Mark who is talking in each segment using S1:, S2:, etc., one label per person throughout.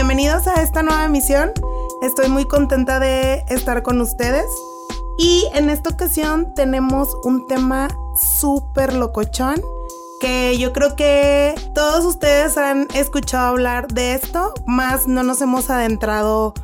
S1: bienvenidos a esta nueva emisión. Estoy muy contenta de estar con ustedes. Y en esta ocasión tenemos un tema súper locochón que yo creo que todos ustedes han escuchado hablar de esto, más no nos hemos adentrado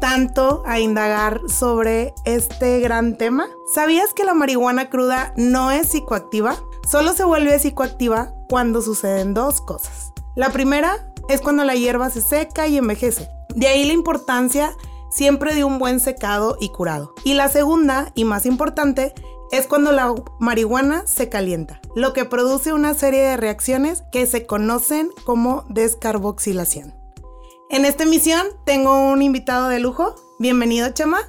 S1: tanto a indagar sobre este gran tema. ¿Sabías que la marihuana cruda no es psicoactiva? Solo se vuelve psicoactiva cuando suceden dos cosas. La primera es cuando la hierba se seca y envejece. De ahí la importancia siempre de un buen secado y curado. Y la segunda, y más importante, es cuando la marihuana se calienta, lo que produce una serie de reacciones que se conocen como descarboxilación. En esta emisión tengo un invitado de lujo. Bienvenido, Chema.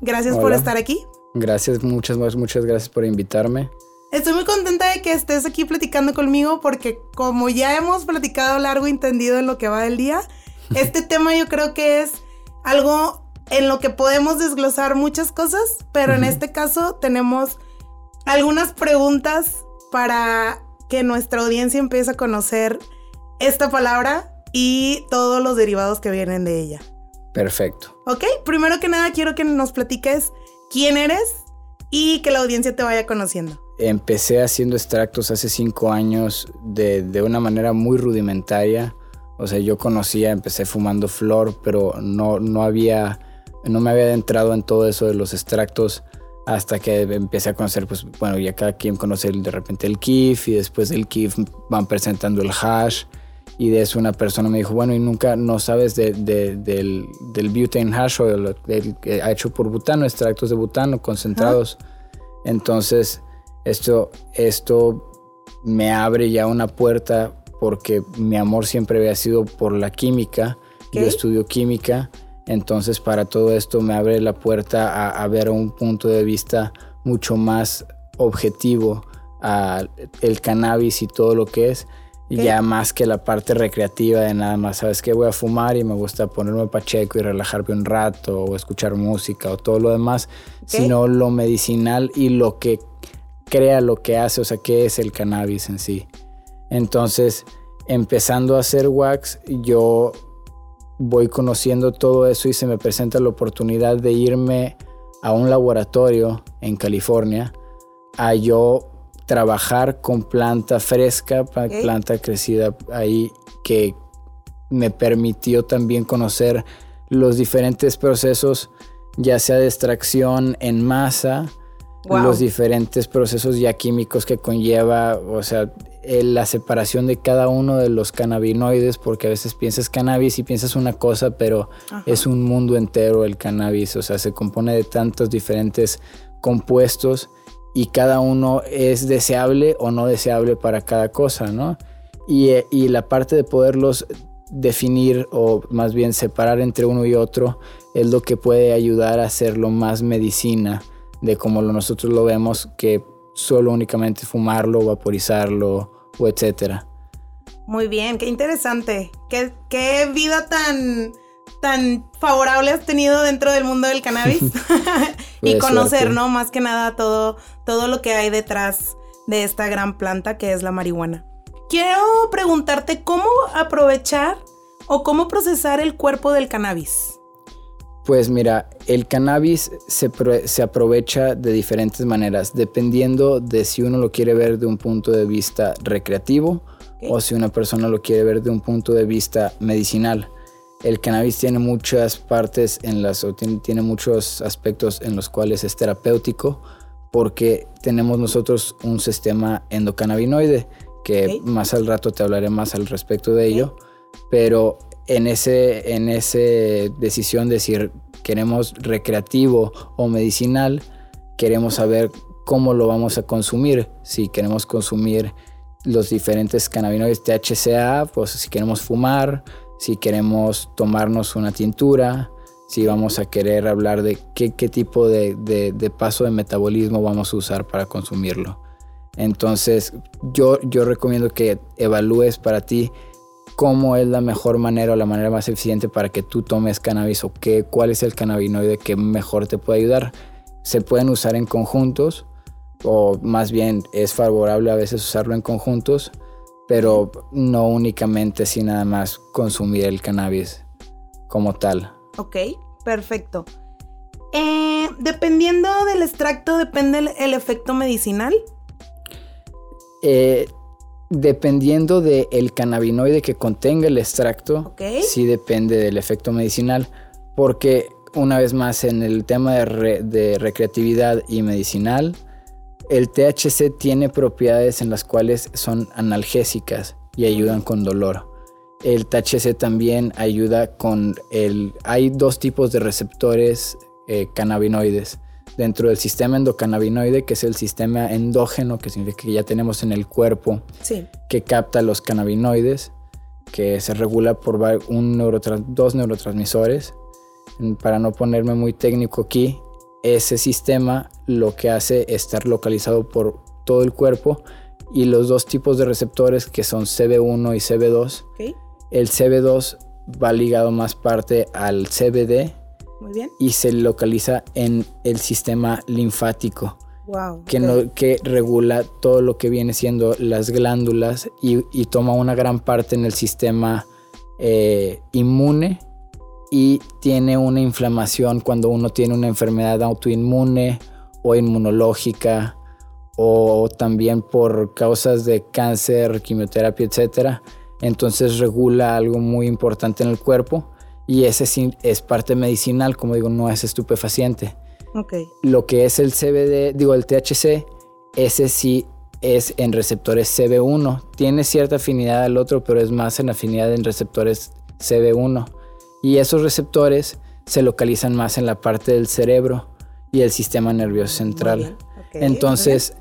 S1: Gracias por estar aquí.
S2: Gracias, muchas, muchas gracias por invitarme.
S1: Estoy muy contenta de que estés aquí platicando conmigo porque como ya hemos platicado largo y entendido en lo que va del día, este tema yo creo que es algo en lo que podemos desglosar muchas cosas, pero en este caso tenemos algunas preguntas para que nuestra audiencia empiece a conocer esta palabra y todos los derivados que vienen de ella.
S2: Perfecto.
S1: Ok, primero que nada quiero que nos platiques quién eres y que la audiencia te vaya conociendo.
S2: Empecé haciendo extractos hace cinco años de, de, una manera muy rudimentaria. O sea, yo conocía, empecé fumando flor, pero no, no, había, no me había adentrado en todo eso de los extractos hasta que empecé a conocer, pues bueno, ya cada quien conoce de repente el KIF y después del KIF van presentando el hash. Y de eso una persona me dijo, bueno, y nunca no sabes de, de, del, del butane hash o del, ha hecho por butano, extractos de butano concentrados. Entonces esto, esto me abre ya una puerta porque mi amor siempre había sido por la química. Yo estudio química, entonces para todo esto me abre la puerta a, ver un punto de vista mucho más objetivo a el cannabis y todo lo que es. Ya más que la parte recreativa de nada más, ¿sabes qué? Voy a fumar y me gusta ponerme pacheco y relajarme un rato o escuchar música o todo lo demás, sino lo medicinal y lo que crea lo que hace, o sea, qué es el cannabis en sí. Entonces, empezando a hacer wax, yo voy conociendo todo eso y se me presenta la oportunidad de irme a un laboratorio en California a yo trabajar con planta fresca, planta crecida ahí que me permitió también conocer los diferentes procesos, ya sea de extracción en masa, los diferentes procesos ya químicos que conlleva, o sea, la separación de cada uno de los cannabinoides, porque a veces piensas cannabis y piensas una cosa, pero es un mundo entero el cannabis, o sea, se compone de tantos diferentes compuestos y cada uno es deseable o no deseable para cada cosa, ¿no? Y, y la parte de poderlos definir o más bien separar entre uno y otro es lo que puede ayudar a hacerlo más medicina de como nosotros lo vemos, que solo únicamente fumarlo, vaporizarlo o etcétera.
S1: Muy bien, qué interesante. Qué, qué vida tan, tan favorable has tenido dentro del mundo del cannabis y conocer, ¿no? Más que nada todo, todo lo que hay detrás de esta gran planta que es la marihuana. Quiero preguntarte cómo aprovechar o cómo procesar el cuerpo del cannabis.
S2: Pues mira, el cannabis se, aprovecha de diferentes maneras, dependiendo de si uno lo quiere ver de un punto de vista recreativo o si una persona lo quiere ver de un punto de vista medicinal. El cannabis tiene muchas partes en las, o tiene, muchos aspectos en los cuales es terapéutico porque tenemos nosotros un sistema endocannabinoide que más al rato te hablaré más al respecto de ello, pero en ese, en ese decisión de queremos recreativo o medicinal, queremos saber cómo lo vamos a consumir. Si queremos consumir los diferentes cannabinoides THCA, pues si queremos fumar, si queremos tomarnos una tintura, si vamos a querer hablar de qué, tipo de, de, paso de metabolismo vamos a usar para consumirlo. Entonces yo, yo recomiendo que evalúes para ti cómo es la mejor manera o la manera más eficiente para que tú tomes cannabis o qué, cuál es el cannabinoide que mejor te puede ayudar. Se pueden usar en conjuntos o más bien es favorable a veces usarlo en conjuntos, pero no únicamente si nada más consumir el cannabis. como tal.
S1: Ok, perfecto. Eh, dependiendo del extracto, depende el, efecto medicinal.
S2: Eh, dependiendo del cannabinoide que contenga el extracto, sí depende del efecto medicinal, porque una vez más en el tema de, recreatividad y medicinal, el THC tiene propiedades en las cuales son analgésicas y ayudan con dolor. El THC también ayuda con el... Hay dos tipos de receptores eh, cannabinoides dentro del sistema endocannabinoide, que es el sistema endógeno, que significa que ya tenemos en el cuerpo, que capta los cannabinoides, que se regula por un dos neurotransmisores. Para no ponerme muy técnico aquí, ese sistema lo que hace es estar localizado por todo el cuerpo y los dos tipos de receptores que son CB1 y CB2. El CB2 va ligado más parte al CBD, y se localiza en el sistema linfático. que, que regula todo lo que viene siendo las glándulas y, toma una gran parte en el sistema eh, inmune y tiene una inflamación cuando uno tiene una enfermedad autoinmune o inmunológica o también por causas de cáncer, quimioterapia, etc. Entonces regula algo muy importante en el cuerpo y ese es parte medicinal, como digo, no es estupefaciente.
S1: Okay.
S2: Lo que es el CBD, digo, el THC, ese sí es en receptores CB1. Tiene cierta afinidad al otro, pero es más en afinidad en receptores CB1. Y esos receptores se localizan más en la parte del cerebro y el sistema nervioso central. Entonces,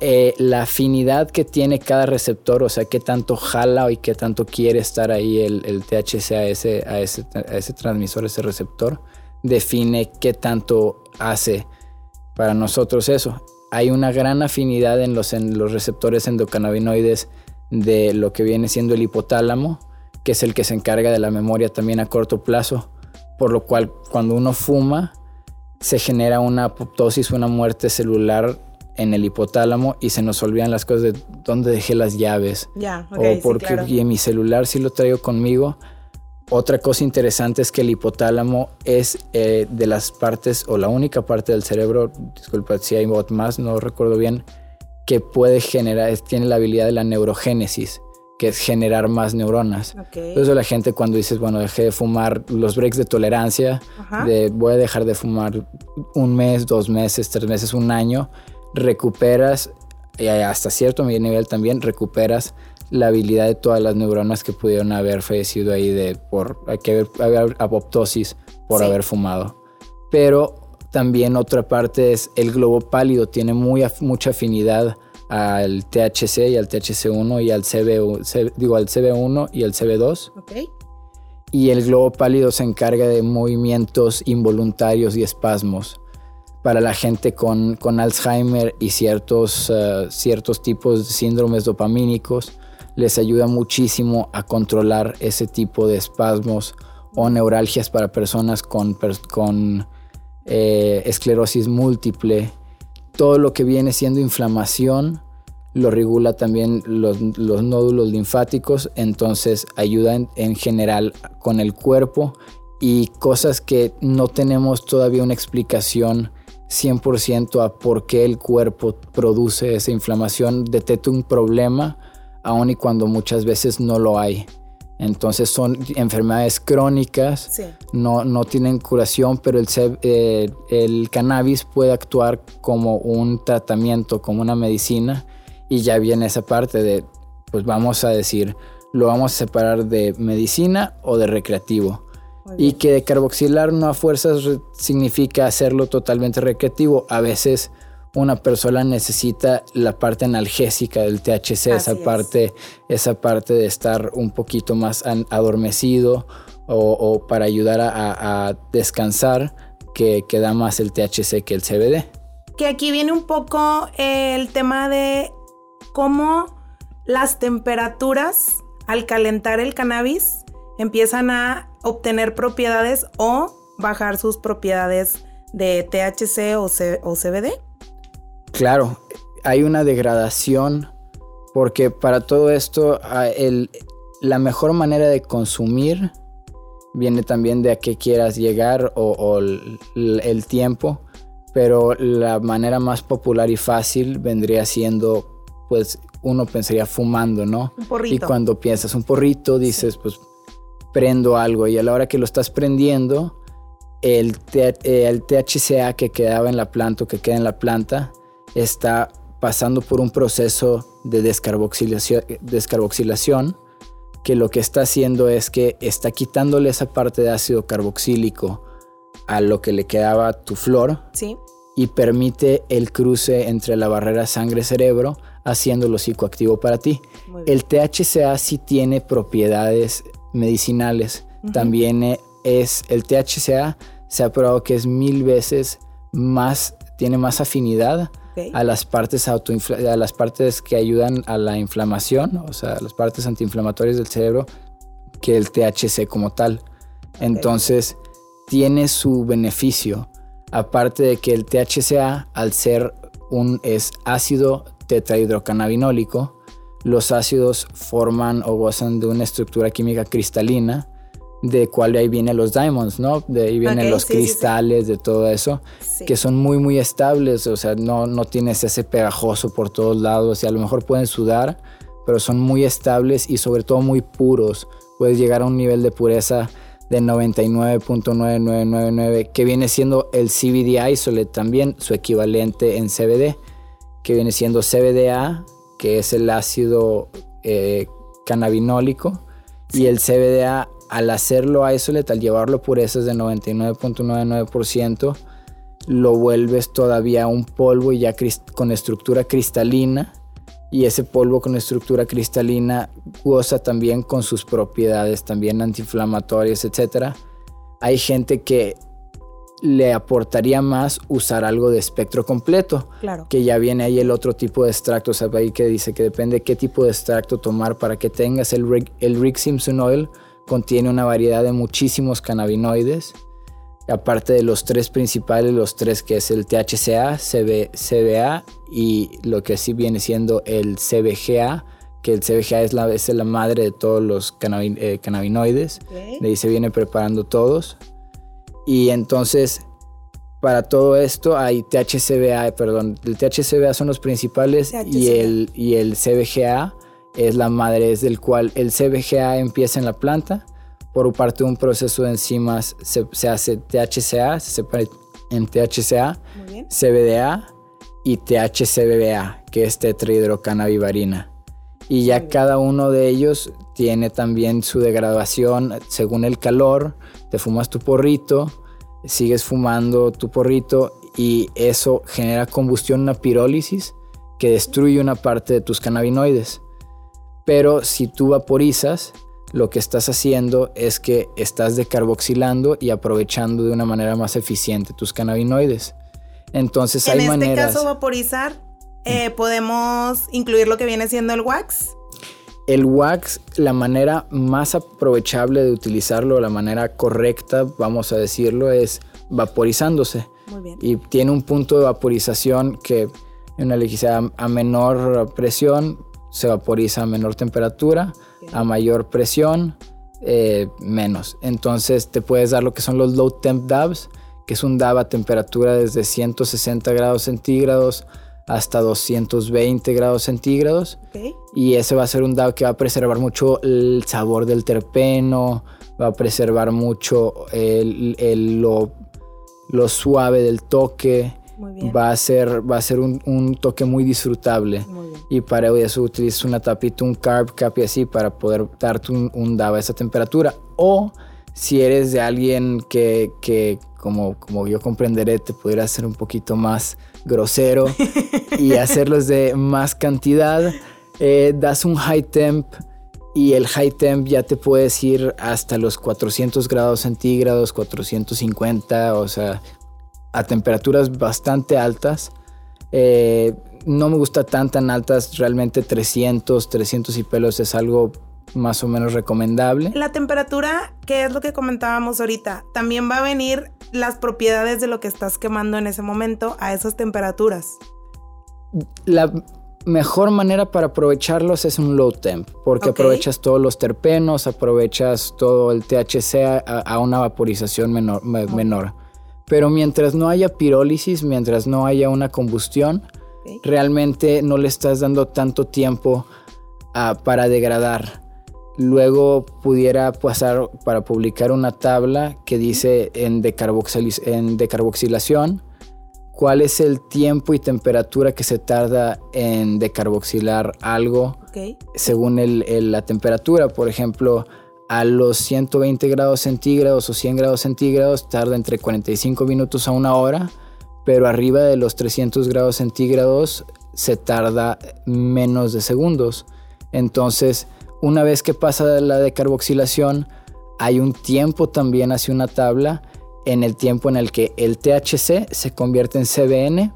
S2: eh, la afinidad que tiene cada receptor, o sea, qué tanto jala y qué tanto quiere estar ahí el, THC a ese, a, ese, a ese transmisor, ese receptor, define qué tanto hace para nosotros eso. Hay una gran afinidad en los, en los receptores endocannabinoides de lo que viene siendo el hipotálamo, que es el que se encarga de la memoria también a corto plazo, por lo cual cuando uno fuma se genera una apoptosis, una muerte celular en el hipotálamo y se nos olvidan las cosas de dónde dejé las llaves.
S1: Ya,
S2: o porque y en mi celular sí lo traigo conmigo. Otra cosa interesante es que el hipotálamo es eh, de las partes o la única parte del cerebro, disculpa si hay más, no recuerdo bien, que puede generar, tiene la habilidad de la neurogénesis, que es generar más neuronas. Okay. Entonces la gente cuando dices, bueno, dejé de fumar los breaks de tolerancia, de voy a dejar de fumar un mes, dos meses, tres meses, un año, recuperas, y hasta cierto nivel también, recuperas la habilidad de todas las neuronas que pudieron haber fallecido ahí de por que haber, apoptosis por haber fumado. Pero también otra parte es el globo pálido, tiene muy, mucha afinidad al THC y al THC1 y al, CB, digo, al CB1 y al CB2. Y el globo pálido se encarga de movimientos involuntarios y espasmos para la gente con, con Alzheimer y ciertos, eh, ciertos tipos de síndromes dopamínicos. Les ayuda muchísimo a controlar ese tipo de espasmos o neuralgias para personas con, con eh, esclerosis múltiple. Todo lo que viene siendo inflamación lo regula también los, nódulos linfáticos, entonces ayuda en general con el cuerpo y cosas que no tenemos todavía una explicación 100% a por qué el cuerpo produce esa inflamación, detecta un problema, aun y cuando muchas veces no lo hay. Entonces son enfermedades crónicas, no, no tienen curación, pero el, eh, el cannabis puede actuar como un tratamiento, como una medicina, y ya viene esa parte de, pues vamos a decir, lo vamos a separar de medicina o de recreativo y que de carboxilar no a fuerzas significa hacerlo totalmente recreativo. A veces una persona necesita la parte analgésica del THC, esa parte, esa parte de estar un poquito más adormecido o, para ayudar a, descansar que, que, da más el THC que el CBD.
S1: Que aquí viene un poco el tema de cómo las temperaturas al calentar el cannabis empiezan a obtener propiedades o bajar sus propiedades de THC o, CBD?
S2: Claro, hay una degradación porque para todo esto la mejor manera de consumir viene también de a qué quieras llegar o, el, tiempo, pero la manera más popular y fácil vendría siendo, pues uno pensaría fumando, ¿no?
S1: Un porrito.
S2: Y cuando piensas un porrito, dices, pues prendo algo y a la hora que lo estás prendiendo, el, el THCA que quedaba en la planta o que queda en la planta está pasando por un proceso de descarboxilación, descarboxilación que lo que está haciendo es que está quitándole esa parte de ácido carboxílico a lo que le quedaba tu flor
S1: sí.
S2: y permite el cruce entre la barrera sangre-cerebro haciéndolo psicoactivo para ti. El THCA sí tiene propiedades medicinales. También e, es el THCA se ha probado que es mil veces más, tiene más afinidad a las partes a las partes que ayudan a la inflamación, o sea, las partes antiinflamatorias del cerebro que el THC como tal. Entonces, tiene su beneficio, aparte de que el THCA al ser un es ácido tetrahidrocannabinólico, los ácidos forman o gozan de una estructura química cristalina de cuál de ahí vienen los diamonds, ¿no? De ahí vienen los cristales, de todo eso, que son muy, muy estables, o sea, no, no tienes ese pegajoso por todos lados, y a lo mejor pueden sudar, pero son muy estables y sobre todo muy puros. Puedes llegar a un nivel de pureza de 99.9999, que viene siendo el CBD isolate también, su equivalente en CBD, que viene siendo CBDA, que es el ácido eh, cannabinólico, y el CBDA al hacerlo isolate, al llevarlo purezas de 99.99%, lo vuelves todavía un polvo ya con estructura cristalina y ese polvo con estructura cristalina goza también con sus propiedades también antiinflamatorias, etc. Hay gente que le aportaría más usar algo de espectro completo.
S1: Claro.
S2: Que ya viene ahí el otro tipo de extracto, o sea, ahí que dice que depende qué tipo de extracto tomar para que tengas el el Rick Simpson Oil contiene una variedad de muchísimos cannabinoides. Aparte de los tres principales, los tres que es el THCA, CB, CBA y lo que sí viene siendo el CBGA, que el CBGA es la, es la madre de todos los eh, cannabinoides. De ahí se viene preparando todos. Y entonces, para todo esto hay THCBA, perdón, el THCBA son los principales y el, y el CBGA es la madre, es del cual el CBGA empieza en la planta. Por parte de un proceso de enzimas se, hace THCA, se separa en THCA, CBDA y THCBA, que es tetrahidrocannabivarina. Y ya cada uno de ellos tiene también su degradación según el calor. Te fumas tu porrito, sigues fumando tu porrito y eso genera combustión, una pirólisis que destruye una parte de tus cannabinoides. Pero si tú vaporizas, lo que estás haciendo es que estás decarboxilando y aprovechando de una manera más eficiente tus cannabinoides. Entonces hay maneras.
S1: En este caso, vaporizar, eh, podemos incluir lo que viene siendo el wax.
S2: El wax, la manera más aprovechable de utilizarlo, la manera correcta, vamos a decirlo, es vaporizándose.
S1: Muy bien.
S2: Y tiene un punto de vaporización que en una electricidad a menor presión se vaporiza a menor temperatura, a mayor presión, eh, menos. Entonces te puedes dar lo que son los low temp dabs, que es un dab a temperatura desde 160 grados centígrados hasta 220 grados centígrados. Y ese va a ser un dab que va a preservar mucho el sabor del terpeno, va a preservar mucho lo, lo suave del toque va a ser, va a ser un, toque muy disfrutable. Y para eso utilizas una tapita, un carb cap y así para poder darte un, un daba a esa temperatura. O si eres de alguien que, que como, como yo comprenderé, te pudiera hacer un poquito más grosero y hacerlos de más cantidad, eh, das un high temp y el high temp ya te puedes ir hasta los 400 grados centígrados, 450, o sea, a temperaturas bastante altas. Eh, no me gusta tan tan altas, realmente 300, 300 y pelos es algo más o menos recomendable.
S1: La temperatura, que es lo que comentábamos ahorita, también va a venir las propiedades de lo que estás quemando en ese momento a esas temperaturas.
S2: La mejor manera para aprovecharlos es un low temp, porque aprovechas todos los terpenos, aprovechas todo el THC a, una vaporización menor, menor. Pero mientras no haya pirólisis, mientras no haya una combustión, realmente no le estás dando tanto tiempo ah, para degradar. Luego pudiera pasar para publicar una tabla que dice en, en decarboxilación cuál es el tiempo y temperatura que se tarda en decarboxilar algo según la temperatura. Por ejemplo, a los 120 grados centígrados o 100 grados centígrados tarda entre 45 minutos a una hora, pero arriba de los 300 grados centígrados se tarda menos de segundos. Entonces, una vez que pasa la decarboxilación, hay un tiempo también hacia una tabla en el tiempo en el que el THC se convierte en CBN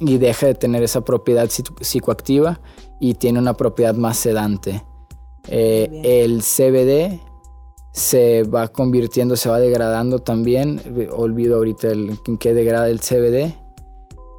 S2: y deja de tener esa propiedad psicoactiva y tiene una propiedad más sedante. Eh, el CBD se va convirtiendo, se va degradando también. Olvido ahorita el que degrada el CBD.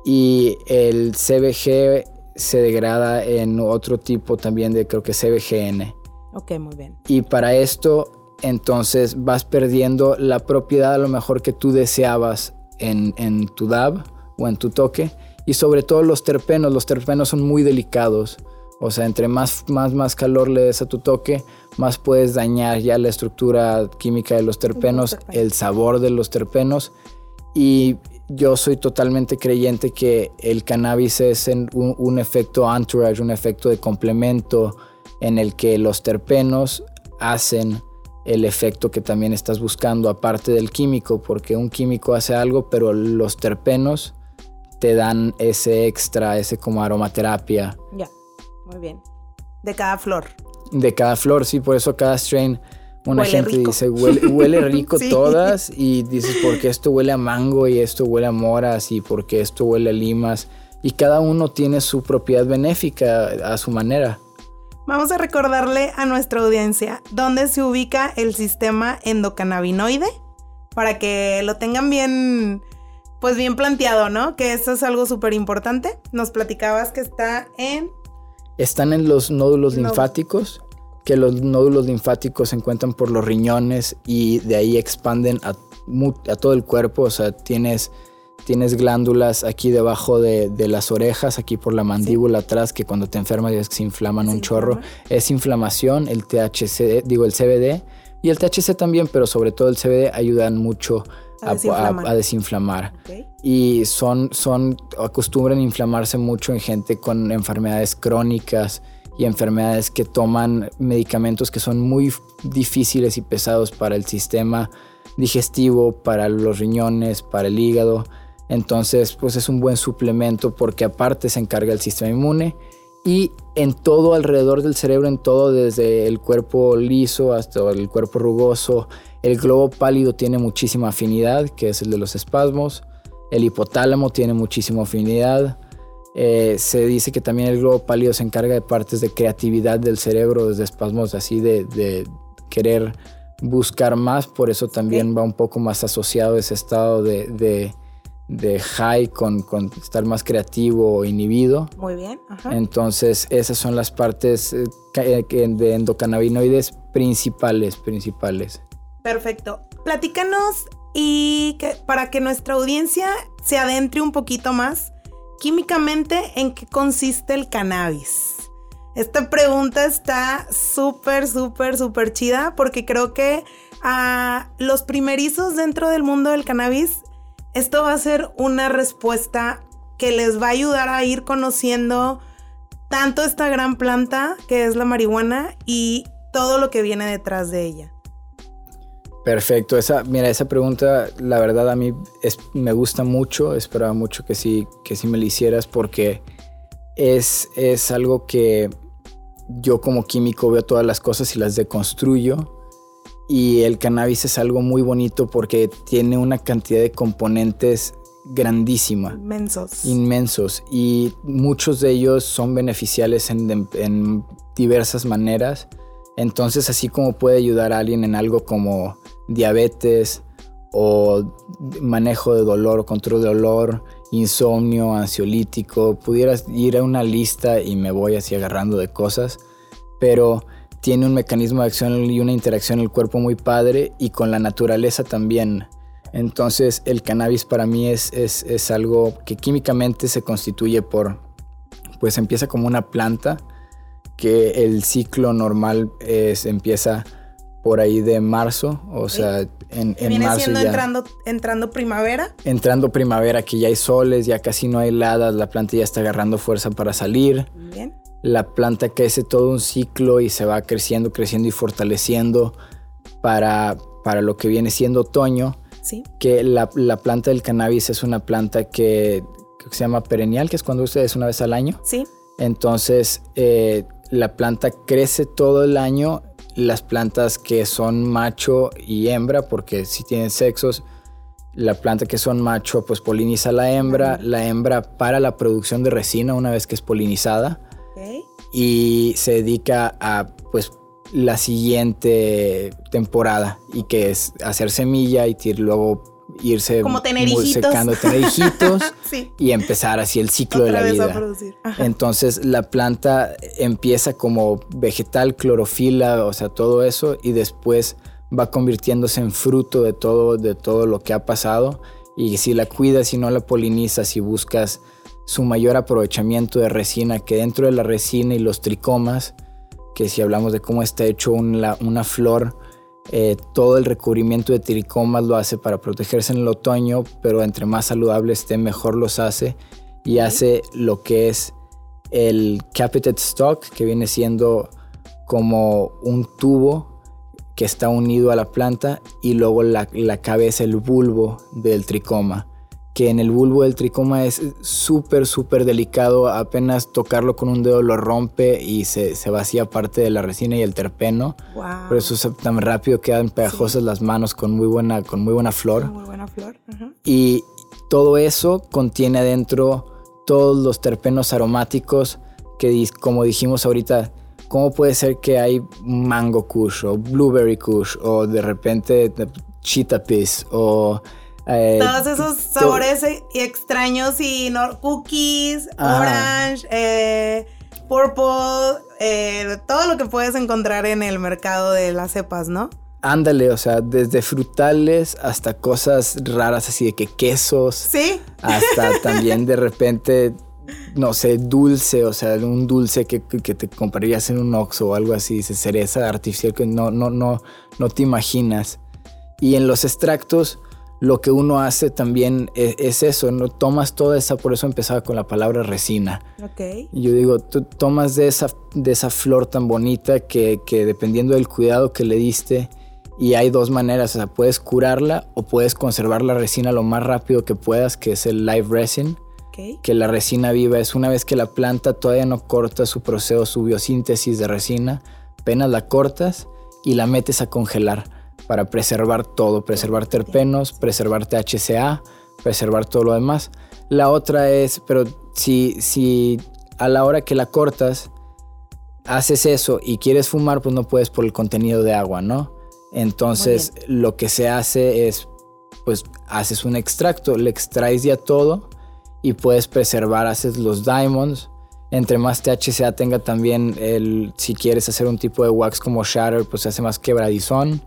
S2: Y el CBG se degrada en otro tipo también de creo que CBGN.
S1: Ok, muy bien.
S2: Y para esto entonces vas perdiendo la propiedad a lo mejor que tú deseabas en, tu DAB o en tu toque. Y sobre todo los terpenos, los terpenos son muy delicados. O sea, entre más, más, más calor le des a tu toque, más puedes dañar ya la estructura química de los terpenos, el sabor de los terpenos. Y yo soy totalmente creyente que el cannabis es un, un efecto entourage, un efecto de complemento en el que los terpenos hacen el efecto que también estás buscando aparte del químico, porque un químico hace algo, pero los terpenos te dan ese extra, ese como aromaterapia.
S1: Ya, muy bien. De cada flor.
S2: De cada flor, sí, por eso cada strain una gente dice, huele, rico todas y dices, porque esto huele a mango y esto huele a moras y porque esto huele a limas. Y cada uno tiene su propiedad benéfica a su manera.
S1: Vamos a recordarle a nuestra audiencia dónde se ubica el sistema endocannabinoide para que lo tengan bien, pues bien planteado, ¿no? Que eso es algo súper importante. Nos platicabas que está en...
S2: Están en los nódulos linfáticos, que los nódulos linfáticos se encuentran por los riñones y de ahí expanden a, a todo el cuerpo, o sea, tienes tienes glándulas aquí debajo de, las orejas, aquí por la mandíbula atrás, que cuando te enfermas se inflaman un chorro. Es inflamación, el THC, digo el CBD y el THC también, pero sobre todo el CBD ayudan mucho a, desinflamar. Y son, son, acostumbran a inflamarse mucho en gente con enfermedades crónicas y enfermedades que toman medicamentos que son muy difíciles y pesados para el sistema digestivo, para los riñones, para el hígado. Entonces, pues es un buen suplemento porque aparte se encarga el sistema inmune y en todo alrededor del cerebro, en todo, desde el cuerpo liso hasta el cuerpo rugoso, el globo pálido tiene muchísima afinidad, que es el de los espasmos. El hipotálamo tiene muchísima afinidad. Eh, se dice que también el globo pálido se encarga de partes de creatividad del cerebro, desde espasmos así de, querer buscar más, por eso también va un poco más asociado ese estado de, de high con, estar más creativo o inhibido.
S1: Muy bien.
S2: Entonces, esas son las partes eh, eh, de endocannabinoides principales, principales.
S1: Perfecto. Platícanos y que, para que nuestra audiencia se adentre un poquito más químicamente en qué consiste el cannabis. Esta pregunta está súper, súper, súper chida porque creo que a los primerizos dentro del mundo del cannabis esto va a ser una respuesta que les va a ayudar a ir conociendo tanto esta gran planta que es la marihuana y todo lo que viene detrás de ella.
S2: Perfecto, esa, mira, esa pregunta la verdad a mí me gusta mucho, esperaba mucho que sí, que sí me la hicieras porque es, es algo que yo como químico veo todas las cosas y las deconstruyo y el cannabis es algo muy bonito porque tiene una cantidad de componentes grandísima.
S1: Inmensos.
S2: Inmensos. Y muchos de ellos son beneficiales en, diversas maneras. Entonces, así como puede ayudar a alguien en algo como diabetes o manejo de dolor, control de dolor, insomnio, ansiolítico. Pudieras ir a una lista y me voy así agarrando de cosas, pero tiene un mecanismo de acción y una interacción en el cuerpo muy padre y con la naturaleza también. Entonces el cannabis para mí es, es, algo que químicamente se constituye por, pues empieza como una planta, que el ciclo normal es, empieza por ahí de marzo, o sea, en, en
S1: Viene
S2: marzo
S1: siendo
S2: ya,
S1: entrando, entrando primavera.
S2: entrando primavera, que ya hay soles, ya casi no hay heladas, la planta ya está agarrando fuerza para salir.
S1: Bien.
S2: La planta crece todo un ciclo y se va creciendo, creciendo y fortaleciendo para, para lo que viene siendo otoño.
S1: Sí.
S2: Que la, la planta del cannabis es una planta que, que se llama perennial, que es cuando ustedes una vez al año.
S1: Sí.
S2: Entonces, eh, la planta crece todo el año. Las plantas que son macho y hembra, porque si tienen sexos, la planta que son macho, pues poliniza a la hembra. La hembra para la producción de resina una vez que es polinizada y se dedica a, pues, la siguiente temporada y que es hacer semilla y tir- luego irse
S1: Como tener
S2: muy
S1: hijitos.
S2: secando, tener hijitos
S1: Sí.
S2: y empezar así el ciclo
S1: Otra
S2: de la vida. Entonces la planta empieza como vegetal, clorofila, o sea, todo eso, y después va convirtiéndose en fruto de todo, de todo lo que ha pasado. Y si la cuidas y no la polinizas y buscas su mayor aprovechamiento de resina, que dentro de la resina y los tricomas, que si hablamos de cómo está hecho una, una flor, eh, todo el recubrimiento de tricomas lo hace para protegerse en el otoño, pero entre más saludable esté, mejor los hace y hace lo que es el capitate stock, que viene siendo como un tubo que está unido a la planta y luego la, la cabeza, el bulbo del tricoma. Que en el bulbo del tricoma es súper, súper delicado. Apenas tocarlo con un dedo lo rompe y se, se vacía parte de la resina y el terpeno.
S1: Wow.
S2: Por eso es tan rápido quedan pegajosas las manos con muy buena, con muy buena flor.
S1: Muy buena flor. Ajá.
S2: Y todo eso contiene adentro todos los terpenos aromáticos que, como dijimos ahorita, ¿cómo puede ser que hay mango kush o blueberry kush o de repente cheetah piss o... eh,
S1: Todos esos sabores e- y extraños y no, cookies,
S2: Ajá.
S1: orange, eh, purple, eh, todo lo que puedes encontrar en el mercado de las cepas, ¿no?
S2: Ándale, o sea, desde frutales hasta cosas raras así de que quesos,
S1: Sí,
S2: hasta también de repente, no sé, dulce, o sea, un dulce que, que te comprarías en un Oxxo o algo así, dice cereza artificial que no, no, no, no te imaginas. Y en los extractos, lo que uno hace también es, es eso, ¿no? Tomas toda esa, por eso empezaba con la palabra resina.
S1: ok.
S2: Y yo digo, tú tomas de esa, de esa flor tan bonita que, que dependiendo del cuidado que le diste, y hay dos maneras, o sea, puedes curarla o puedes conservar la resina lo más rápido que puedas, que es el live resin,
S1: Ok.
S2: que la resina viva es una vez que la planta todavía no corta su proceso, su biosíntesis de resina, apenas la cortas y la metes a congelar para preservar todo, preservar terpenos, preservar THCA, preservar todo lo demás. La otra es, pero si, si a la hora que la cortas haces eso y quieres fumar, pues no puedes por el contenido de agua, ¿no? Entonces lo que se hace es, pues haces un extracto, le extraes ya todo y puedes preservar, haces los diamonds. Entre más THCA tenga también el, si quieres hacer un tipo de wax como shatter, pues se hace más quebradizón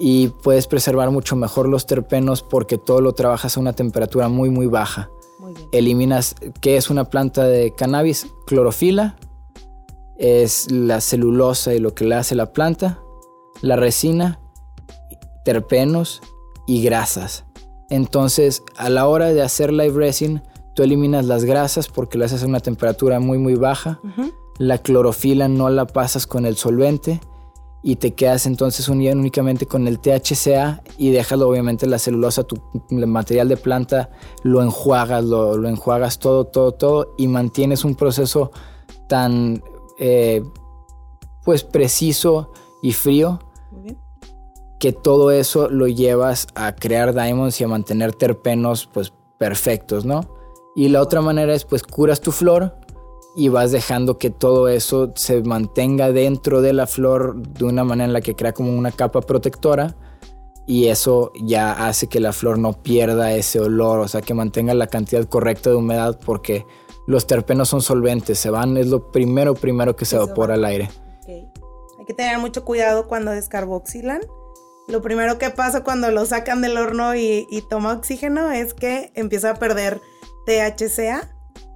S2: y puedes preservar mucho mejor los terpenos porque todo lo trabajas a una temperatura muy muy baja.
S1: Muy bien.
S2: Eliminas, ¿qué es una planta de cannabis? Clorofila, es la celulosa y lo que le hace la planta, la resina, terpenos y grasas. Entonces, a la hora de hacer live resin, tú eliminas las grasas porque las haces a una temperatura muy muy baja. La clorofila no la pasas con el solvente y te quedas entonces únicamente con el THCA y dejas obviamente la celulosa, tu el material de planta, lo enjuagas, lo, lo enjuagas todo, todo, todo y mantienes un proceso tan eh, pues preciso y frío que todo eso lo llevas a crear diamonds y a mantener terpenos pues perfectos, ¿no? Y la otra manera es pues curas tu flor y vas dejando que todo eso se mantenga dentro de la flor de una manera en la que crea como una capa protectora y eso ya hace que la flor no pierda ese olor, o sea, que mantenga la cantidad correcta de humedad porque los terpenos son solventes, se van, es lo primero, primero que se evapora al aire.
S1: Hay que tener mucho cuidado cuando descarboxilan. Lo primero que pasa cuando lo sacan del horno y, toma oxígeno es que empieza a perder THCA.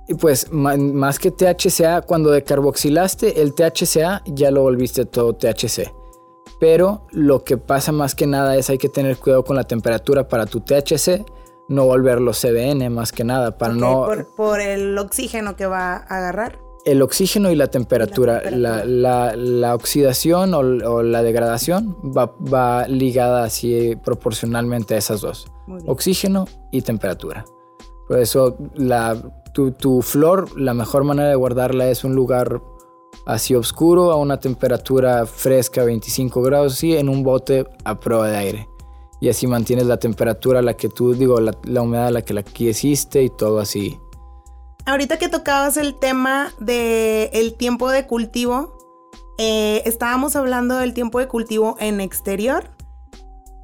S2: Y pues más que THCA, cuando decarboxilaste el THCA ya lo volviste todo THC. Pero lo que pasa más que nada es hay que tener cuidado con la temperatura para tu THC, no volverlo CBN más que nada, para no...
S1: Por, el oxígeno que va a agarrar.
S2: El oxígeno y la temperatura. La, oxidación o, la degradación va, ligada así proporcionalmente a esas dos. Oxígeno y temperatura. Por eso tu, flor, la mejor manera de guardarla es un lugar así oscuro a una temperatura fresca, 25 grados, sí, en un bote a prueba de aire. Y así mantienes la temperatura a la que tú, digo, la, humedad a la que la quisiste y todo así.
S1: Ahorita que tocabas el tema del el tiempo de cultivo, eh, estábamos hablando del tiempo de cultivo en exterior,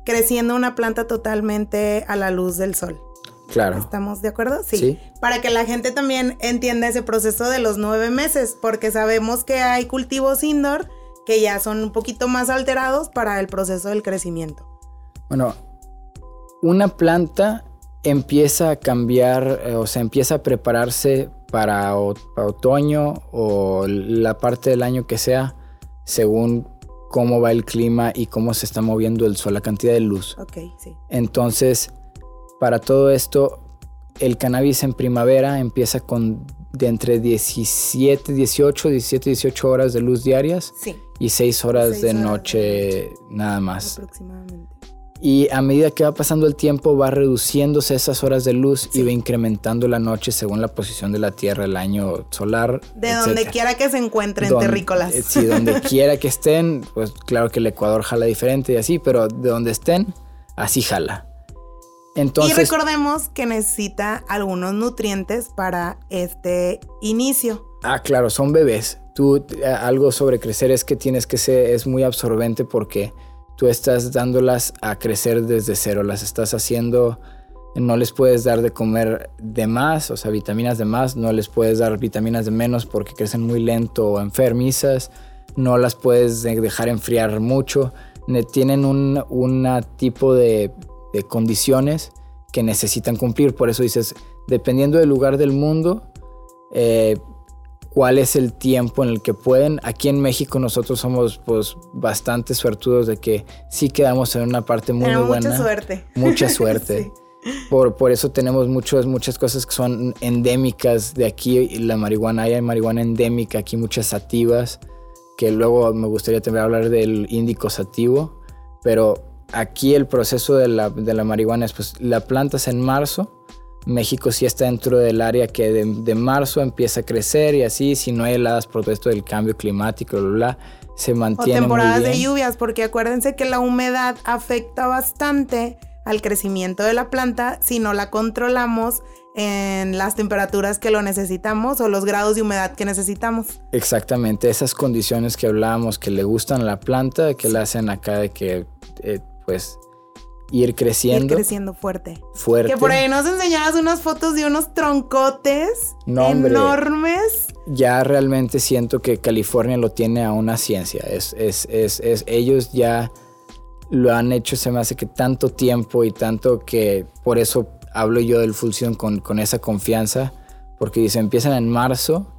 S1: creciendo una planta totalmente a la luz del sol.
S2: Claro.
S1: ¿Estamos de acuerdo? Sí. Para que la gente también entienda ese proceso de los nueve meses, porque sabemos que hay cultivos indoor que ya son un poquito más alterados para el proceso del crecimiento.
S2: Bueno, una planta empieza a cambiar, eh, o sea, empieza a prepararse para, otoño o la parte del año que sea, según cómo va el clima y cómo se está moviendo el sol, la cantidad de luz.
S1: Ok, sí.
S2: Entonces, para todo esto, el cannabis en primavera empieza con de entre 17, 18, 17, 18 horas de luz diarias y 6 horas de noche nada más.
S1: Aproximadamente.
S2: Y a medida que va pasando el tiempo va reduciéndose esas horas de luz y va incrementando la noche según la posición de la Tierra, el año solar.
S1: De donde quiera que se encuentren terrícolas.
S2: Eh, sí, donde quiera que estén, pues claro que el Ecuador jala diferente y así, pero de donde estén, así jala y
S1: recordemos que necesita algunos nutrientes para este inicio.
S2: Ah, claro, son bebés. Tú, eh, algo sobre crecer es que tienes que ser, es muy absorbente porque tú estás dándolas a crecer desde cero, las estás haciendo, no les puedes dar de comer de más, o sea, vitaminas de más, no les puedes dar vitaminas de menos porque crecen muy lento o enfermizas, no las puedes dejar enfriar mucho, tienen un una tipo de condiciones que necesitan cumplir. Por eso dices, dependiendo del lugar del mundo, eh, cuál es el tiempo en el que pueden. Aquí en México nosotros somos pues bastante suertudos de que sí quedamos en una parte muy, muy buena.
S1: Mucha suerte.
S2: Mucha suerte. por, por eso tenemos muchas muchas cosas que son endémicas de aquí. La marihuana, hay marihuana endémica, aquí muchas sativas, que luego me gustaría también hablar del índico sativo, pero aquí el proceso de la, marihuana es, pues la plantas en marzo, México sí está dentro del área que de, marzo empieza a crecer y así, si no hay heladas por todo esto del cambio climático, bla, se mantiene.
S1: O temporadas de lluvias, porque acuérdense que la humedad afecta bastante al crecimiento de la planta si no la controlamos en las temperaturas que lo necesitamos o los grados de humedad que necesitamos.
S2: Exactamente, esas condiciones que hablábamos que le gustan a la planta, que la hacen acá de que eh, pues ir creciendo.
S1: Ir creciendo fuerte.
S2: Fuerte.
S1: Que por ahí nos enseñabas unas fotos de unos troncotes enormes.
S2: Ya realmente siento que California lo tiene a una ciencia. Es, es, es, es, ellos ya lo han hecho, se me hace que tanto tiempo y tanto que por eso hablo yo del Fusion con, con esa confianza, porque dice, empiezan en marzo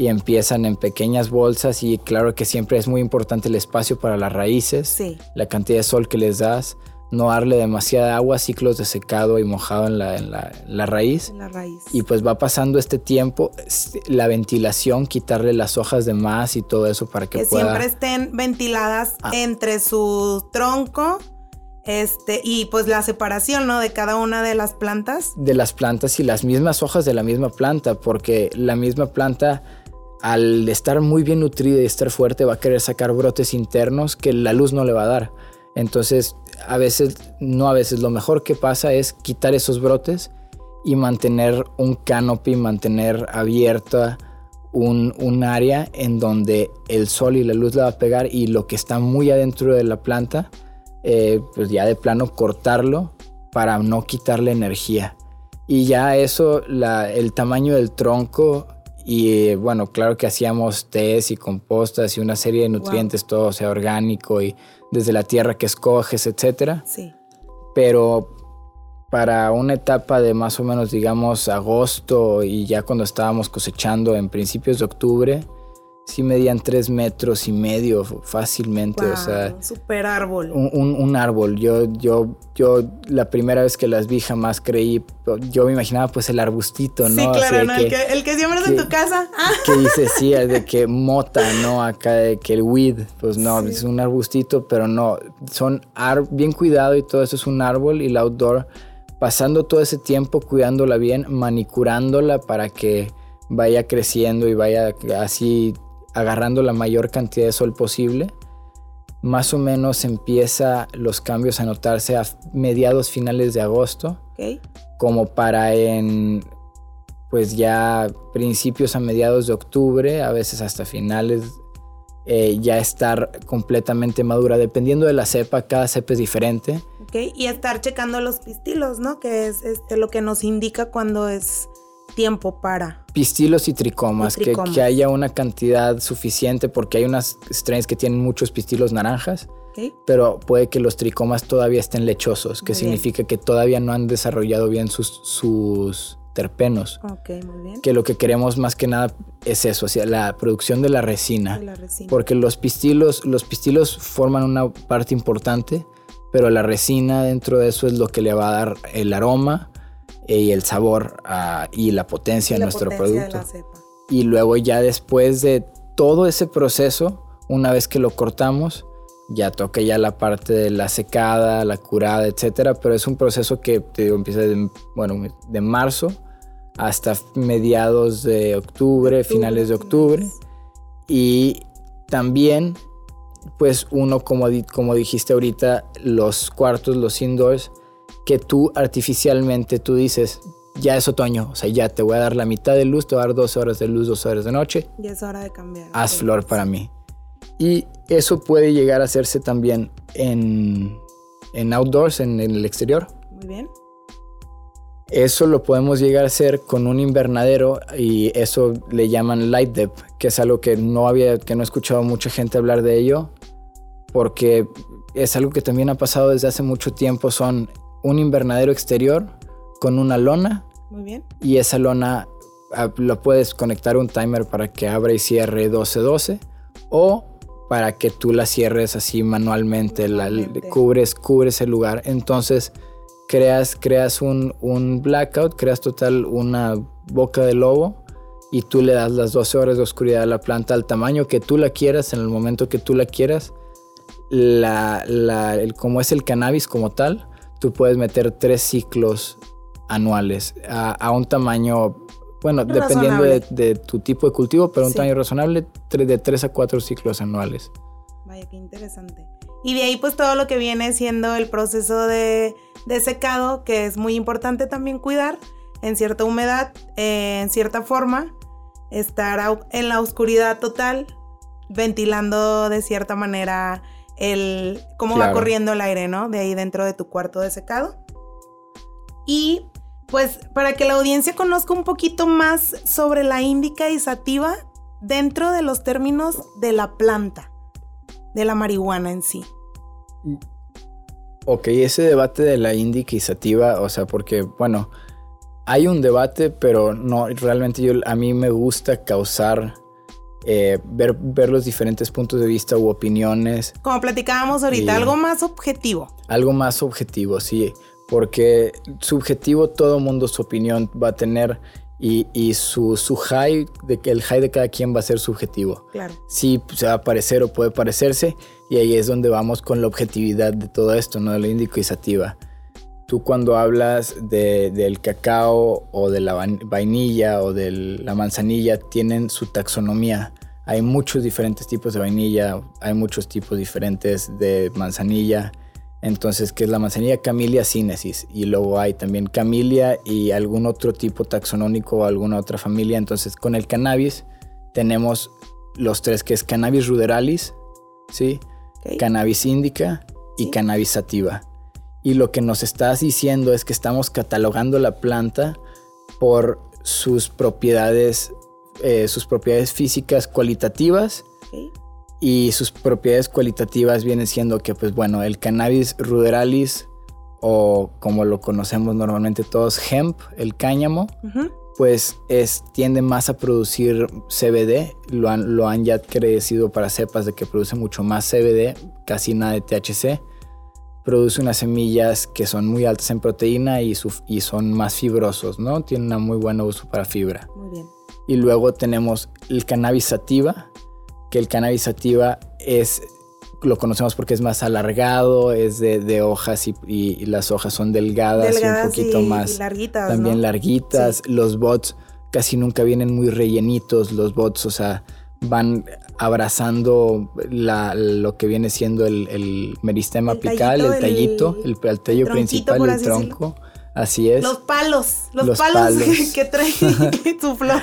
S2: y empiezan en pequeñas bolsas y claro que siempre es muy importante el espacio para las raíces, la cantidad de sol que les das, no darle demasiada agua, ciclos de secado y mojado en la, en la, raíz.
S1: la raíz.
S2: Y pues va pasando este tiempo, la ventilación, quitarle las hojas de más y todo eso para que,
S1: que
S2: pueda...
S1: siempre estén ventiladas ah. entre su tronco este, y pues la separación, ¿no? De cada una de las plantas.
S2: De las plantas y las mismas hojas de la misma planta, porque la misma planta al estar muy bien nutrida y estar fuerte va a querer sacar brotes internos que la luz no le va a dar. Entonces, a veces, no a veces, lo mejor que pasa es quitar esos brotes y mantener un canopy, mantener abierta un, un, área en donde el sol y la luz le va a pegar y lo que está muy adentro de la planta eh, pues ya de plano cortarlo para no quitarle energía. Y ya eso, el tamaño del tronco y bueno, claro que hacíamos tés y compostas y una serie de nutrientes, todo sea orgánico y desde la tierra que escoges, etcétera.
S1: Sí.
S2: Pero para una etapa de más o menos, digamos, agosto y ya cuando estábamos cosechando en principios de octubre, sí medían tres metros y medio fácilmente. o sea,
S1: un super árbol.
S2: Un, árbol. Yo, yo, yo la primera vez que las vi jamás creí, yo me imaginaba pues el arbustito, ¿no?
S1: Sí, claro, ¿no? el, que, el que siembras en tu casa.
S2: Que dice, sí, de que mota, ¿no? Acá de que el weed, pues no, es un arbustito, pero no, son bien cuidado y todo eso es un árbol y la outdoor, pasando todo ese tiempo cuidándola bien, manicurándola para que vaya creciendo y vaya así agarrando la mayor cantidad de sol posible, más o menos empieza los cambios a notarse a mediados finales de agosto, como para en pues ya principios a mediados de octubre, a veces hasta finales, eh, ya estar completamente madura, dependiendo de la cepa, cada cepa es diferente.
S1: Y estar checando los pistilos, ¿no? Que es este, lo que nos indica cuando es tiempo para.
S2: Pistilos y tricomas, Que, haya una cantidad suficiente porque hay unas strains que tienen muchos pistilos naranjas. Pero puede que los tricomas todavía estén lechosos, que significa que todavía no han desarrollado bien sus, sus terpenos.
S1: Ok, muy bien.
S2: Que lo que queremos más que nada es eso, o sea, la producción de la resina. Porque los pistilos, los pistilos forman una parte importante, pero la resina dentro de eso es lo que le va a dar el aroma, y el sabor ah, y la potencia de nuestro producto. Y luego ya después de todo ese proceso, una vez que lo cortamos, ya toca ya la parte de la secada, la curada, etcétera, pero es un proceso que te digo, empieza de, bueno, de marzo hasta mediados de octubre, finales de octubre. Y también, pues uno, como, como dijiste ahorita, los cuartos, los indoors, que tú artificialmente tú dices, ya es otoño, o sea, ya te voy a dar la mitad de luz, te voy a dar dos horas de luz, dos horas de noche.
S1: Ya es hora de cambiar.
S2: Haz flor para mí. Y eso puede llegar a hacerse también en, en outdoors, en, el exterior.
S1: Muy bien.
S2: Eso lo podemos llegar a hacer con un invernadero y eso le llaman light depth, que es algo que no había, que no he escuchado mucha gente hablar de ello, porque es algo que también ha pasado desde hace mucho tiempo. Son un invernadero exterior con una lona.
S1: Muy bien.
S2: Y esa lona ah, lo puedes conectar un timer para que abra y cierre 12-12 o para que tú la cierres así manualmente, La, cubres, cubres el lugar. Entonces creas, creas un, un, blackout, creas total una boca de lobo y tú le das las 12 horas de oscuridad a la planta al tamaño que tú la quieras, en el momento que tú la quieras. La, el, como es el cannabis como tal, tú puedes meter tres ciclos anuales a, un tamaño, bueno, dependiendo de, tu tipo de cultivo, pero un tamaño razonable de tres a cuatro ciclos anuales.
S1: Vaya, qué interesante. Y de ahí pues todo lo que viene siendo el proceso de, secado, que es muy importante también cuidar en cierta humedad, eh, en cierta forma, estar en la oscuridad total, ventilando de cierta manera el cómo va corriendo el aire, ¿no? De ahí dentro de tu cuarto de secado. Y pues para que la audiencia conozca un poquito más sobre la índica y sativa dentro de los términos de la planta, de la marihuana en sí.
S2: Ok, ese debate de la índica y sativa, o sea, porque, bueno, hay un debate, pero no, realmente yo, a mí me gusta causar eh, ver, ver, los diferentes puntos de vista u opiniones.
S1: Como platicábamos ahorita, algo más objetivo.
S2: Algo más objetivo, sí, porque subjetivo todo mundo su opinión va a tener y, y su, su, high, de, el high de cada quien va a ser subjetivo.
S1: Claro.
S2: Sí, se va a parecer o puede parecerse y ahí es donde vamos con la objetividad de todo esto, ¿no? De lo índico y sativa tú cuando hablas del cacao o de la vainilla o de la manzanilla tienen su taxonomía. Hay muchos diferentes tipos de vainilla, hay muchos tipos diferentes de manzanilla. Entonces, ¿qué es la manzanilla? Camellia sinensis. Y luego hay también Camellia y algún otro tipo taxonómico o alguna otra familia. Entonces, con el cannabis tenemos los tres, que es Cannabis ruderalis, ¿sí? Cannabis indica y cannabis sativa. Y lo que nos estás diciendo es que estamos catalogando la planta por sus propiedades, eh, sus propiedades físicas cualitativas y sus propiedades cualitativas vienen siendo que, pues bueno, el cannabis ruderalis o como lo conocemos normalmente todos, hemp, el cáñamo, pues es, tiende más a producir CBD. Lo han, lo han ya crecido para cepas de que produce mucho más CBD, casi nada de THC. Produce unas semillas que son muy altas en proteína y, y son más fibrosos, ¿no? Tiene un muy buen uso para fibra. Muy bien. Y luego tenemos el cannabis sativa, que el cannabis sativa es lo conocemos porque es más alargado, es de, hojas y, las hojas son delgadas, y un poquito más.
S1: larguitas.
S2: También larguitas. Los bots casi nunca vienen muy rellenitos. Los bots, o sea, van abrazando lo que viene siendo el, meristema apical, el tallito, el, tallo principal, el tronco. Así es.
S1: Los palos, los, palos, que trae tu flor.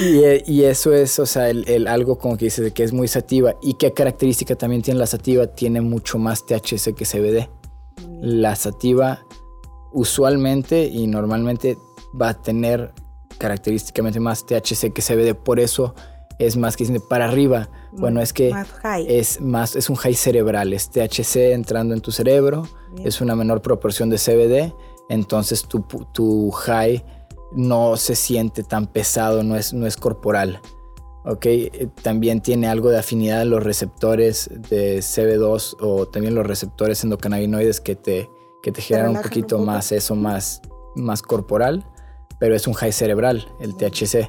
S2: Eh, y, eso es, o sea, el, algo como que dice de que es muy sativa. ¿Y qué característica también tiene la sativa? Tiene mucho más THC que CBD. La sativa usualmente y normalmente va a tener característicamente más THC que CBD. Por eso es más que para arriba. Bueno, es que es más, es un high cerebral. Es THC entrando en tu cerebro. Es una menor proporción de CBD. Entonces tu, tu high no se siente tan pesado, no es, no es corporal. ¿ok? Eh, también tiene algo de afinidad en los receptores de CB2 o también los receptores endocannabinoides que te, que te generan un poquito más eso, más, más corporal, pero es un high cerebral, el THC.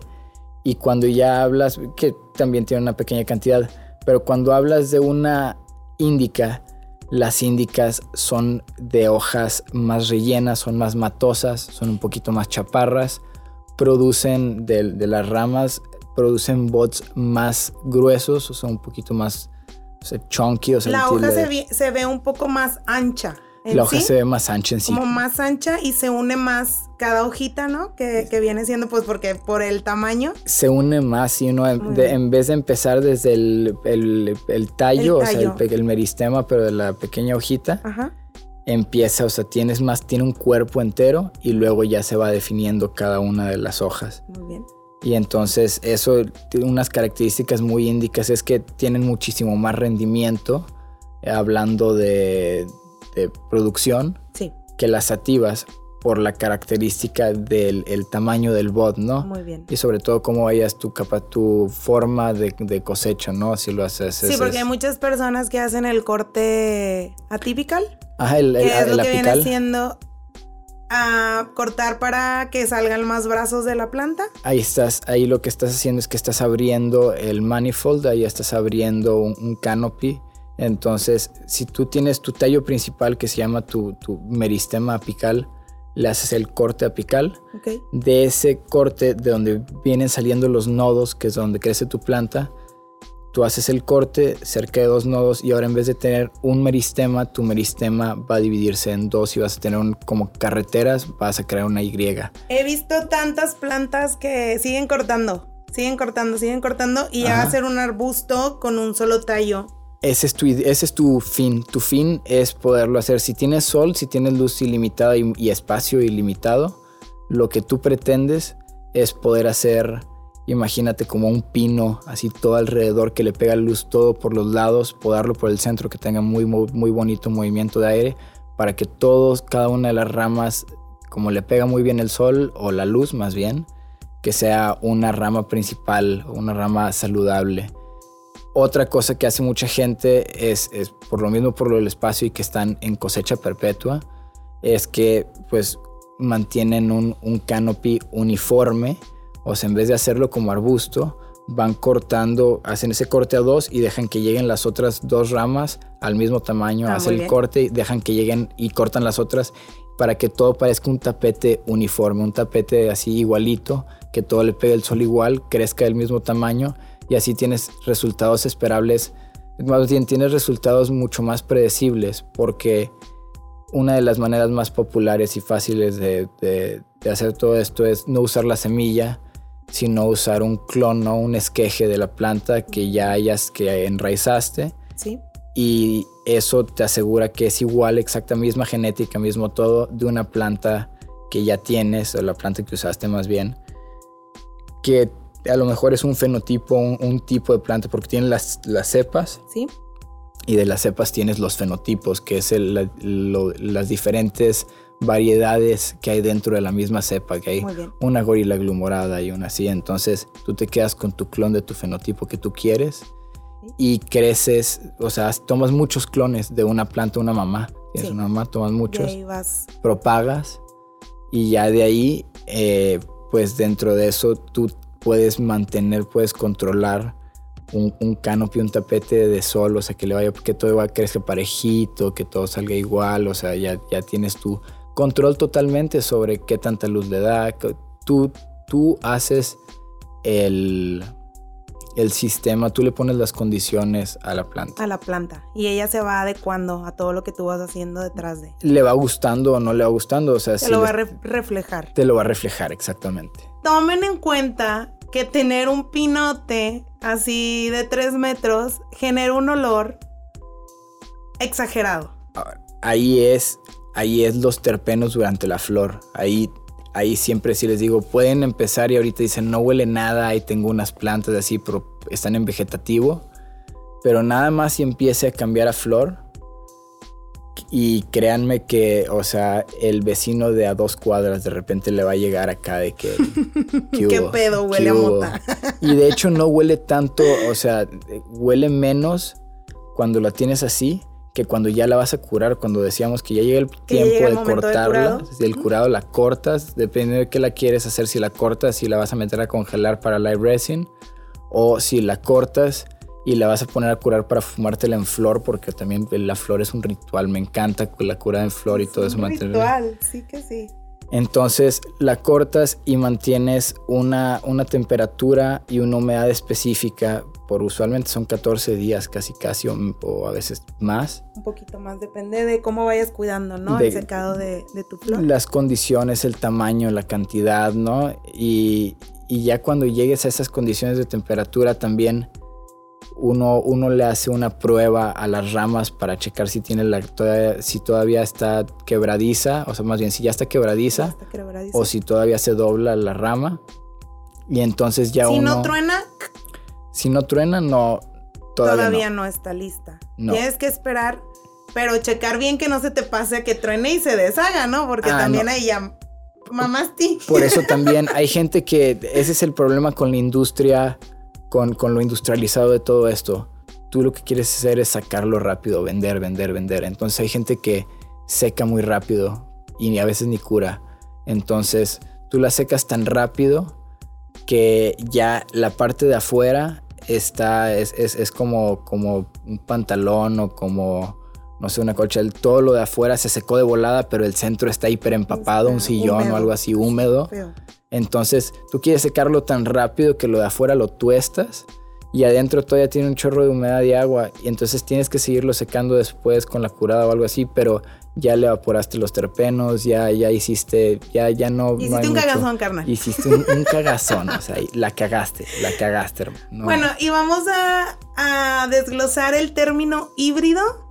S2: Y cuando ya hablas, que también tiene una pequeña cantidad, pero cuando hablas de una índica, las índicas son de hojas más rellenas, son más matosas, son un poquito más chaparras. Producen de, las ramas, producen bots más gruesos, o sea, un poquito más chunky. O sea,
S1: la hoja se ve un poco más ancha
S2: la hoja se ve más ancha en sí.
S1: Como más ancha y se une más cada hojita, ¿no? Que, viene siendo pues porque por el tamaño.
S2: Se une más y uno en, vez de empezar desde el, tallo, o sea, el, meristema, pero de la pequeña hojita. Empieza, o sea, tienes más, tiene un cuerpo entero y luego ya se va definiendo cada una de las hojas. Muy bien. Y entonces eso, tiene unas características muy índicas es que tienen muchísimo más rendimiento, hablando de, de producción que las sativas por la característica del tamaño del bot, ¿no?
S1: Muy bien.
S2: Y sobre todo cómo vayas tu, capa, tu forma de, cosecha, ¿no? Si lo haces.
S1: Sí, porque hay muchas personas que hacen el corte atypical.
S2: Ajá, el, el,
S1: que es lo que viene siendo a cortar para que salgan más brazos de la planta.
S2: Ahí estás, ahí lo que estás haciendo es que estás abriendo el manifold, ahí estás abriendo un canopy entonces, si tú tienes tu tallo principal que se llama tu, meristema apical, le haces el corte apical. De ese corte, de donde vienen saliendo los nodos, que es donde crece tu planta, tú haces el corte cerca de dos nodos y ahora en vez de tener un meristema, tu meristema va a dividirse en dos y vas a tener como carreteras, vas a crear una Y.
S1: He visto tantas plantas que siguen cortando, siguen cortando, siguen cortando y a hacer un arbusto con un solo tallo
S2: ese es, tu, ese es tu fin. Tu fin es poderlo hacer. Si tienes sol, si tienes luz ilimitada y, espacio ilimitado, lo que tú pretendes es poder hacer, imagínate como un pino, así todo alrededor, que le pega luz todo por los lados, podarlo por el centro, que tenga muy, muy, bonito movimiento de aire, para que todos, cada una de las ramas, como le pega muy bien el sol, o la luz más bien, que sea una rama principal, una rama saludable otra cosa que hace mucha gente es, por lo mismo por lo del espacio y que están en cosecha perpetua, es que pues mantienen un, un canopy uniforme, o sea, en vez de hacerlo como arbusto, van cortando, hacen ese corte a dos y dejan que lleguen las otras dos ramas al mismo tamaño, ah, hacen el corte y dejan que lleguen y cortan las otras para que todo parezca un tapete uniforme, un tapete así igualito, que todo le pegue el sol igual, crezca del mismo tamaño y así tienes resultados esperables, más bien tienes resultados mucho más predecibles porque una de las maneras más populares y fáciles de, hacer todo esto es no usar la semilla, sino usar un clon o un esqueje de la planta que ya hayas que enraizaste.
S1: Sí.
S2: Y eso te asegura que es igual, exacta misma genética, mismo todo, de una planta que ya tienes, o la planta que usaste más bien, que a lo mejor es un fenotipo, un, tipo de planta, porque tiene las, las cepas.
S1: Sí.
S2: Y de las cepas tienes los fenotipos, que es las diferentes variedades que hay dentro de la misma cepa, que hay una gorila glumorada y una así. Entonces tú te quedas con tu clon de tu fenotipo que tú quieres y creces, o sea, tomas muchos clones de una planta, una mamá. Tienes una mamá, tomas muchos, propagas y ya de ahí, eh, pues dentro de eso tú puedes mantener, puedes controlar un, un canopy, un tapete de sol, o sea, que le vaya, que todo va a crecer parejito, que todo salga igual, o sea, ya, ya tienes tu control totalmente sobre qué tanta luz le da. Tú, tú haces el, el sistema, tú le pones las condiciones a la planta.
S1: A la planta. Y ella se va adecuando a todo lo que tú vas haciendo detrás de.
S2: Le va gustando o no le va gustando. O sea,
S1: te lo va a reflejar.
S2: Te lo va a reflejar, exactamente.
S1: Tomen en cuenta que tener un pinote así de tres metros genera un olor exagerado.
S2: Ahí es, ahí es los terpenos durante la flor. Ahí ahí siempre sí les digo, pueden empezar y ahorita dicen, no huele nada, ahí tengo unas plantas así, pero están en vegetativo. Pero nada más si empiece a cambiar a flor. Y créanme que, o sea, el vecino de a dos cuadras de repente le va a llegar acá de que...
S1: ¿Qué pedo huele a mota?
S2: y de hecho no huele tanto, o sea, huele menos cuando la tienes así que cuando ya la vas a curar, cuando decíamos que ya llega el tiempo de cortarla, si el curado la cortas, depende de qué la quieres hacer, si la cortas, si la vas a meter a congelar para live resin, o si la cortas y la vas a poner a curar para fumártela en flor, porque también la flor es un ritual, me encanta la cura en flor y todo eso.
S1: Un ritual, sí que sí.
S2: Entonces la cortas y mantienes una, una temperatura y una humedad específica por usualmente son 14 días casi casi o, a veces más.
S1: Un poquito más, depende de cómo vayas cuidando, ¿no? el secado de, tu flor.
S2: Las condiciones, el tamaño, la cantidad, ¿no? Y, y ya cuando llegues a esas condiciones de temperatura también uno, uno le hace una prueba a las ramas para checar si tiene la todavía, si todavía está quebradiza, o sea, más bien si ya está quebradiza, o si todavía se dobla la rama. Y entonces ya
S1: si
S2: uno.
S1: Si no truena.
S2: Si no truena, no.
S1: Todavía, no. está lista. Tienes que esperar, pero checar bien que no se te pase a que truene y se deshaga, ¿no? Porque ah, también ahí ya mamaste.
S2: Por eso también hay gente que ese es el problema con la industria con, lo industrializado de todo esto, tú lo que quieres hacer es sacarlo rápido, vender, vender, vender. Entonces hay gente que seca muy rápido y a veces ni cura. Entonces tú la secas tan rápido que ya la parte de afuera está, es, es, como, como un pantalón o como, no sé, una cocha. Todo lo de afuera se secó de volada, pero el centro está hiper empapado, un sillón o algo así húmedo. Entonces tú quieres secarlo tan rápido que lo de afuera lo tuestas y adentro todavía tiene un chorro de humedad y agua y entonces tienes que seguirlo secando después con la curada o algo así, pero ya le evaporaste los terpenos, ya, ya hiciste, ya, ya no.
S1: Hiciste un cagazón, carnal.
S2: Hiciste un, cagazón, o sea, la cagaste, la cagaste,
S1: Bueno, y vamos a, desglosar el término híbrido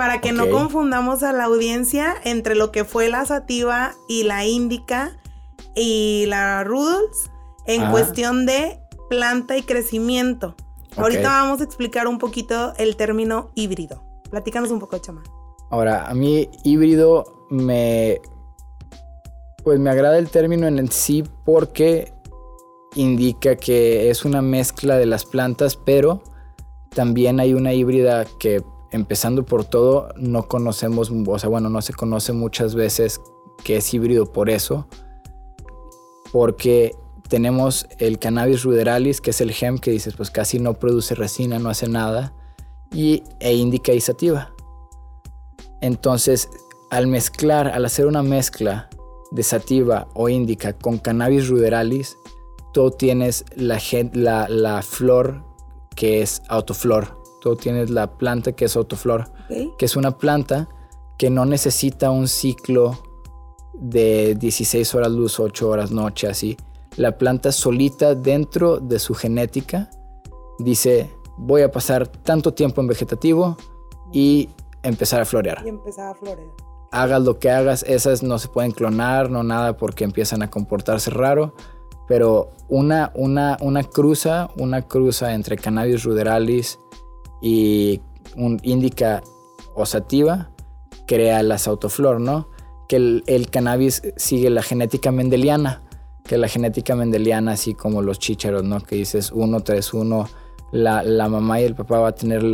S1: para que no confundamos a la audiencia entre lo que fue la sativa y la índica y la Rudolf en cuestión de planta y crecimiento. Ahorita vamos a explicar un poquito el término híbrido. Platícanos un poco, Chama.
S2: Ahora, a mí híbrido me... Pues me agrada el término en sí porque indica que es una mezcla de las plantas, pero también hay una híbrida que empezando por todo no conocemos, o sea, bueno, no se conoce muchas veces que es híbrido por eso, porque tenemos el cannabis ruderalis, que es el gem que dices, pues casi no produce resina, no hace nada, y e indica y sativa. Entonces, al mezclar, al hacer una mezcla de sativa o indica con cannabis ruderalis, tú tienes la, la, la flor que es autoflor. Tú tienes la planta que es autoflor, que es una planta que no necesita un ciclo de 16 horas luz, 8 horas noche, así. La planta solita dentro de su genética dice, voy a pasar tanto tiempo en vegetativo y empezar a florear.
S1: Y empezar a florear.
S2: Hagas lo que hagas, esas no se pueden clonar, no nada, porque empiezan a comportarse raro. Pero una, una, una cruza, una cruza entre Cannabis ruderalis y un indica osativa crea la sautoflor, ¿no? Que el, cannabis sigue la genética mendeliana, que la genética mendeliana, así como los chícharos, ¿no? Que dices 1, 3, 1 la, la, mamá y el papá va a tener,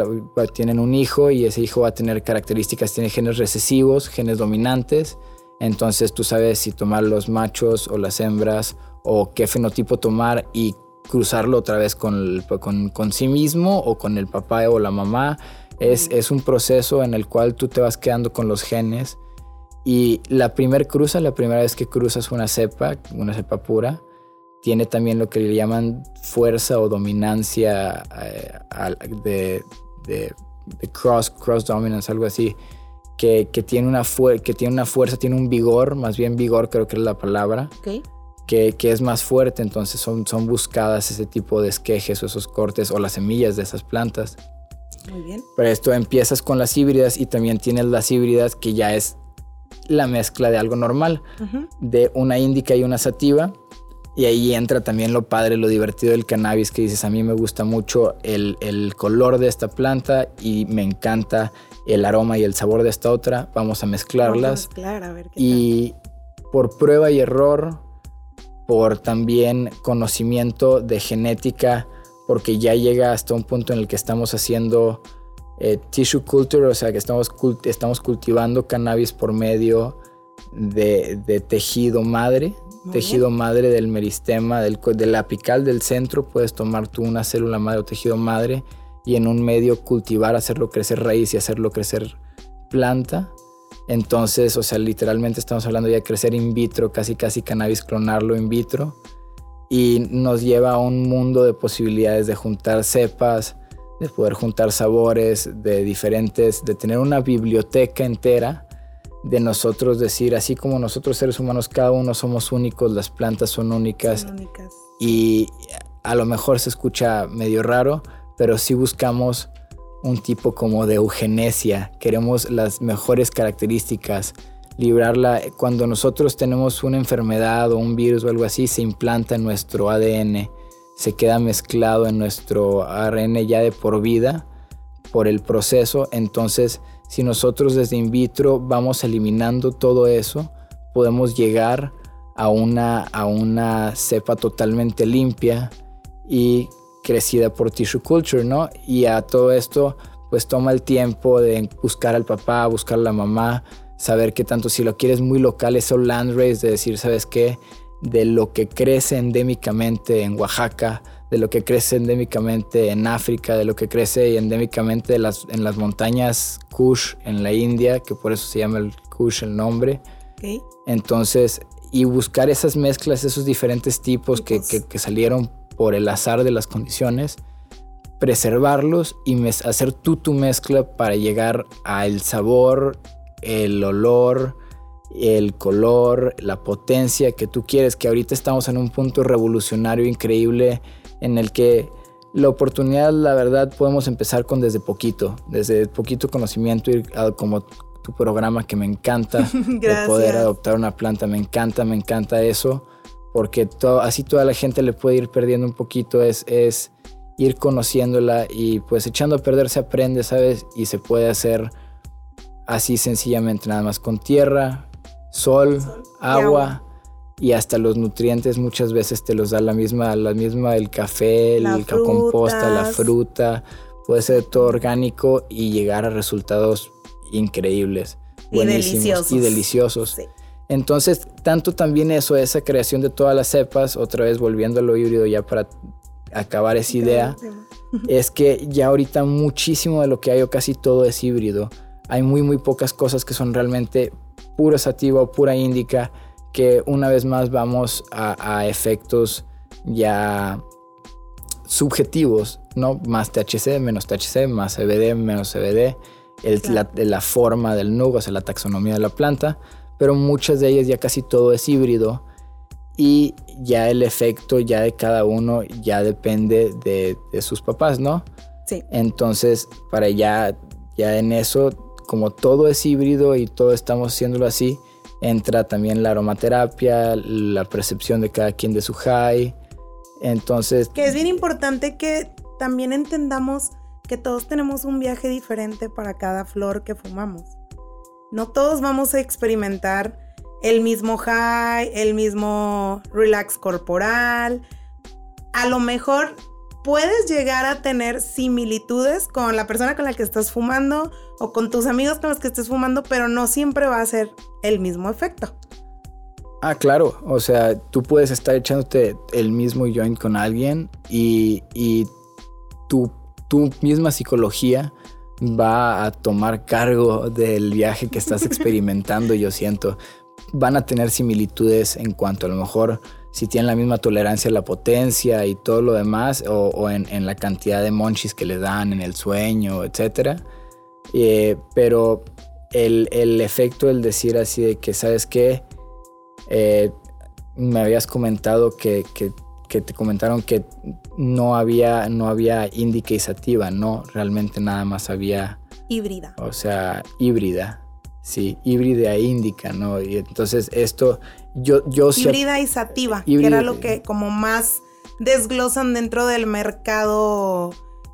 S2: tienen un hijo y ese hijo va a tener características, tiene genes recesivos, genes dominantes. Entonces tú sabes si tomar los machos o las hembras o qué fenotipo tomar y cruzarlo otra vez con, con, con sí mismo o con el papá o la mamá. Es, es, un proceso en el cual tú te vas quedando con los genes. Y la primer cruza, la primera vez que cruzas una cepa, una cepa pura, tiene también lo que le llaman fuerza o dominancia eh, de, de, cross, cross dominance, algo así, que, que tiene una que tiene una fuerza, tiene un vigor, más bien vigor creo que es la palabra, que, que, es más fuerte, entonces son, son buscadas ese tipo de esquejes o esos cortes o las semillas de esas plantas.
S1: Muy bien.
S2: Pero esto empiezas con las híbridas y también tienes las híbridas que ya es la mezcla de algo normal, de una índica y una sativa y ahí entra también lo padre, lo divertido del cannabis, que dices, a mí me gusta mucho el, color de esta planta y me encanta el aroma y el sabor de esta otra. Vamos a mezclarlas. y por prueba y error, por también conocimiento de genética, porque ya llega hasta un punto en el que estamos haciendo eh, tissue culture, o sea, que estamos, estamos cultivando cannabis por medio de, de tejido madre, tejido madre del meristema, del, del apical del centro, puedes tomar tú una célula madre o tejido madre y en un medio cultivar, hacerlo crecer raíz y hacerlo crecer planta. Entonces, o sea, literalmente estamos hablando ya de crecer in vitro, casi casi cannabis, clonarlo in vitro. Y nos lleva a un mundo de posibilidades de juntar cepas, de poder juntar sabores, de diferentes, de tener una biblioteca entera de nosotros decir, así como nosotros seres humanos, cada uno somos únicos, las plantas son únicas. Y a lo mejor se escucha medio raro, pero sí buscamos un tipo como de eugenesia. Queremos las mejores características, librarla. Cuando nosotros tenemos una enfermedad o un virus o algo así, se implanta en nuestro ADN, se queda mezclado en nuestro ARN ya de por vida por el proceso. Entonces, si nosotros desde in vitro vamos eliminando todo eso, podemos llegar a una, a una cepa totalmente limpia y crecida por tissue culture, ¿no? Y a todo esto, pues toma el tiempo de buscar al papá, buscar a la mamá, saber qué tanto, si lo quieres muy local, eso land race, de decir, ¿sabes qué? De lo que crece endémicamente en Oaxaca, de lo que crece endémicamente en África, de lo que crece endémicamente en las, en las montañas Kush en la India, que por eso se llama el Kush el nombre. Entonces, y buscar esas mezclas, esos diferentes tipos que, que, salieron por el azar de las condiciones, preservarlos y hacer tú tu mezcla para llegar al sabor, el olor, el color, la potencia que tú quieres, que ahorita estamos en un punto revolucionario increíble en el que la oportunidad, la verdad, podemos empezar con desde poquito, desde poquito conocimiento, ir como tu programa que me encanta, de poder adoptar una planta, me encanta, me encanta eso, porque así toda la gente le puede ir perdiendo un poquito, es, es ir conociéndola y pues echando a perder se aprende, ¿sabes? Y se puede hacer así sencillamente, nada más con tierra, sol, agua y hasta los nutrientes muchas veces te los da la misma, la misma el café, el composta, la fruta, puede ser todo orgánico y llegar a resultados increíbles,
S1: y deliciosos.
S2: y deliciosos. Entonces, tanto también eso, esa creación de todas las cepas, otra vez volviendo a lo híbrido ya para acabar esa idea, es que ya ahorita muchísimo de lo que hay o casi todo es híbrido. Hay muy muy pocas cosas que son realmente pura sativa o pura índica que una vez más vamos a, efectos ya subjetivos, ¿no? Más THC, menos THC, más CBD, menos CBD, el, la, forma del nugo, o sea, la taxonomía de la planta, pero muchas de ellas ya casi todo es híbrido y ya el efecto ya de cada uno ya depende de, sus papás, ¿no?
S1: Sí.
S2: Entonces, para ya, ya en eso como todo es híbrido y todo estamos haciéndolo así, entra también la aromaterapia, la percepción de cada quien de su high. Entonces...
S1: Que es bien importante que también entendamos que todos tenemos un viaje diferente para cada flor que fumamos. No todos vamos a experimentar el mismo high, el mismo relax corporal. A lo mejor puedes llegar a tener similitudes con la persona con la que estás fumando o con tus amigos con los que estés fumando, pero no siempre va a ser el mismo efecto.
S2: Ah, claro. O sea, tú puedes estar echándote el mismo joint con alguien y, y tu, tu misma psicología va a tomar cargo del viaje que estás experimentando, yo siento. Van a tener similitudes en cuanto a lo mejor si tienen la misma tolerancia a la potencia y todo lo demás, o, en, la cantidad de monchis que le dan en el sueño, etc. Eh, pero el, efecto del decir así de que, ¿sabes qué? Eh, me habías comentado que, te comentaron que no había, no había indica y sativa, no, realmente nada más había...
S1: Híbrida.
S2: O sea, híbrida. Sí, híbrida e índica, ¿no? Y entonces esto, yo, yo
S1: Híbrida y sativa, que era lo que como más desglosan dentro del mercado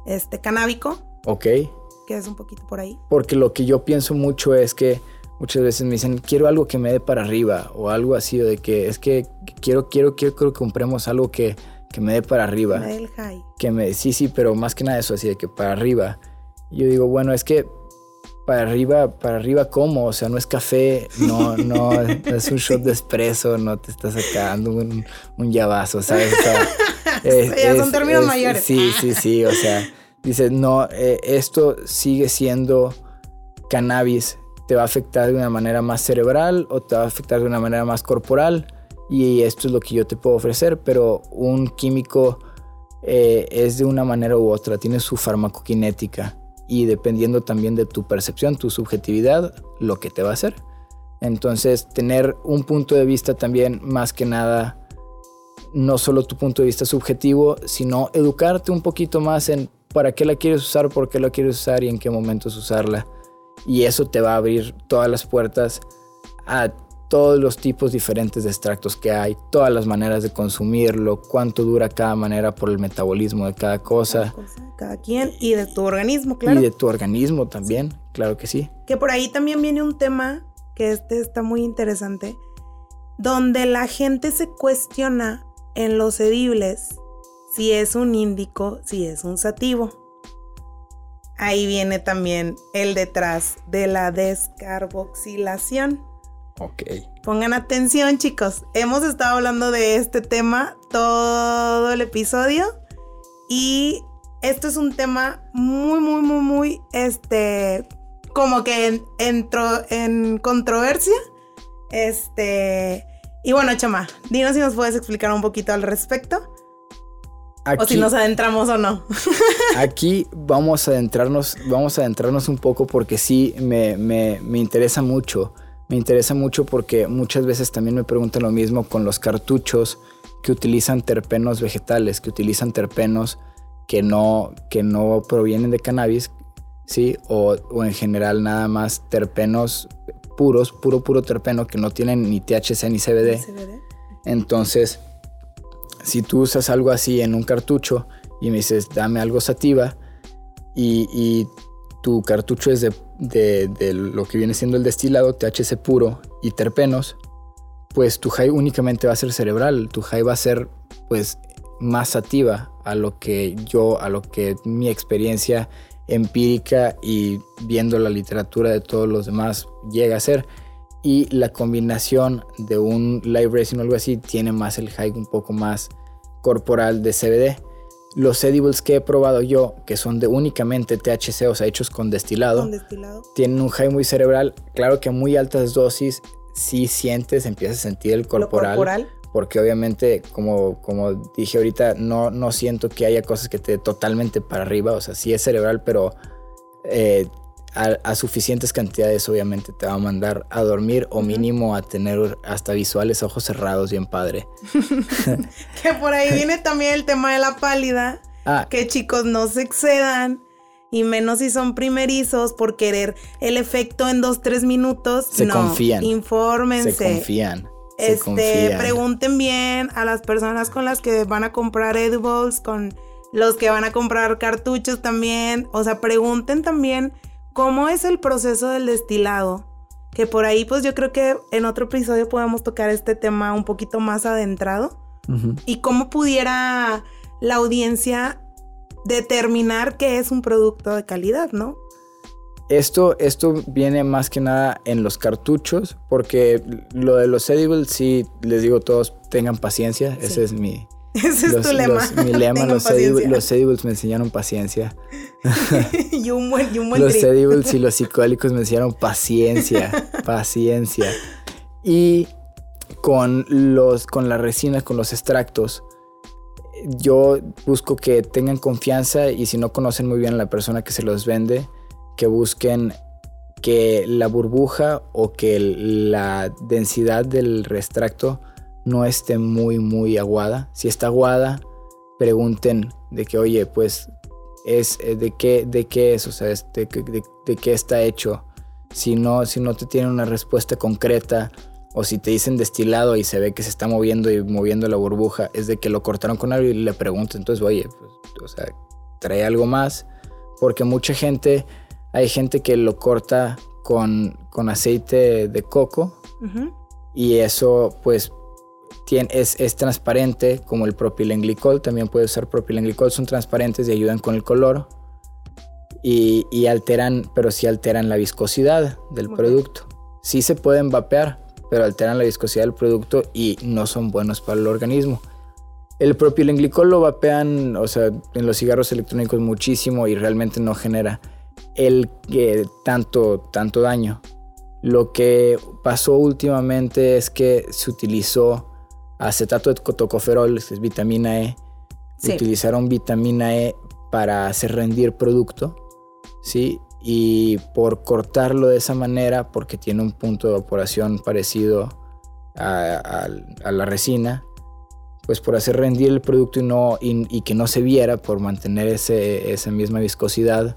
S1: este, canábico.
S2: Ok.
S1: Que es un poquito por ahí.
S2: Porque lo que yo pienso mucho es que muchas veces me dicen, quiero algo que me dé para arriba, o algo así, o de que es que quiero, quiero, quiero, que compremos algo que, que me dé para arriba.
S1: Me dé el high.
S2: Que me, sí, sí, pero más que nada eso, así de que para arriba. Yo digo, bueno, es que para arriba, para arriba cómo, o sea, no es café, no, no, es un shot de espresso, no te estás sacando un, un llavazo, ¿sabes?
S1: ya son términos mayores.
S2: Sí, sí, sí, o sea, dices, no, eh, esto sigue siendo cannabis, te va a afectar de una manera más cerebral o te va a afectar de una manera más corporal y esto es lo que yo te puedo ofrecer, pero un químico eh, es de una manera u otra, tiene su farmacokinética y dependiendo también de tu percepción, tu subjetividad, lo que te va a hacer. Entonces, tener un punto de vista también, más que nada, no solo tu punto de vista subjetivo, sino educarte un poquito más en para qué la quieres usar, por qué la quieres usar y en qué momentos usarla. Y eso te va a abrir todas las puertas a todos los tipos diferentes de extractos que hay, todas las maneras de consumirlo, cuánto dura cada manera por el metabolismo de cada cosa.
S1: Cada, quien y de tu organismo, claro.
S2: Y de tu organismo también, claro que sí.
S1: Que por ahí también viene un tema que este está muy interesante, donde la gente se cuestiona en los edibles si es un índico, si es un sativo. Ahí viene también el detrás de la descarboxilación
S2: Ok.
S1: Pongan atención, chicos. Hemos estado hablando de este tema todo el episodio. Y esto es un tema muy, muy, muy, muy, este, como que entró en controversia. Este, y bueno, Chama, dinos si nos puedes explicar un poquito al respecto. o si nos adentramos o no.
S2: aquí vamos a adentrarnos, vamos a adentrarnos un poco porque sí me, me, me interesa mucho me interesa mucho porque muchas veces también me preguntan lo mismo con los cartuchos que utilizan terpenos vegetales, que utilizan terpenos que no, que no provienen de cannabis, ¿sí? O, en general nada más terpenos puros, puro, puro terpeno que no tienen ni THC ni CBD. Entonces, si tú usas algo así en un cartucho y me dices, dame algo sativa, y, y tu cartucho es de de, lo que viene siendo el destilado, THC puro y terpenos, pues tu high únicamente va a ser cerebral, tu high va a ser pues más sativa a lo que yo, a lo que mi experiencia empírica y viendo la literatura de todos los demás llega a ser. Y la combinación de un live resin o algo así tiene más el high un poco más corporal de CBD. Los edibles que he probado yo, que son de únicamente THC, o sea, hechos con destilado, tienen un high muy cerebral. Claro que a muy altas dosis sí sientes, empiezas a sentir el corporal. Porque obviamente, como, como dije ahorita, no, no siento que haya cosas que te dé totalmente para arriba. O sea, sí es cerebral, pero eh, a, suficientes cantidades obviamente te va a mandar a dormir o mínimo a tener hasta visuales ojos cerrados bien padre.
S1: que por ahí viene también el tema de la pálida. Ah. Que chicos no se excedan y menos si son primerizos por querer el efecto en dos, tres minutos.
S2: Se
S1: no,
S2: confían.
S1: Infórmense.
S2: Se confían.
S1: Se este, pregunten bien a las personas con las que van a comprar edibles, con los que van a comprar cartuchos también. O sea, pregunten también cómo es el proceso del destilado. Que por ahí, pues yo creo que en otro episodio podemos tocar este tema un poquito más adentrado. Y cómo pudiera la audiencia determinar qué es un producto de calidad, ¿no?
S2: Esto, esto viene más que nada en los cartuchos, porque lo de los edibles, sí, les digo todos, tengan paciencia, ese es mi...
S1: Ese es tu lema.
S2: mi lema, los, edibles, me enseñaron paciencia.
S1: y un buen, y un buen
S2: Los edibles y los psicólicos me enseñaron paciencia, paciencia. Y con, los, con las resinas, con los extractos, yo busco que tengan confianza y si no conocen muy bien a la persona que se los vende, que busquen que la burbuja o que la densidad del extracto no esté muy, muy aguada. Si está aguada, pregunten de que, oye, pues, es, eh, de, qué, de qué es, o sea, de, de, qué está hecho. Si no, si no te tienen una respuesta concreta, o si te dicen destilado y se ve que se está moviendo y moviendo la burbuja, es de que lo cortaron con algo y le pregunto, entonces, oye, pues, o sea, trae algo más, porque mucha gente, hay gente que lo corta con, con aceite de coco y eso, pues, tiene, es, es, transparente, como el propilenglicol, también puede usar propilenglicol, son transparentes y ayudan con el color. Y, y alteran, pero sí alteran la viscosidad del producto. Sí se pueden vapear, pero alteran la viscosidad del producto y no son buenos para el organismo. El propilenglicol lo vapean, o sea, en los cigarros electrónicos muchísimo y realmente no genera el que tanto, tanto daño. Lo que pasó últimamente es que se utilizó acetato de tocoferol, que es vitamina E. Utilizaron vitamina E para hacer rendir producto, ¿sí? y por cortarlo de esa manera, porque tiene un punto de evaporación parecido a, la resina, pues por hacer rendir el producto y, no, y, que no se viera, por mantener ese, esa misma viscosidad,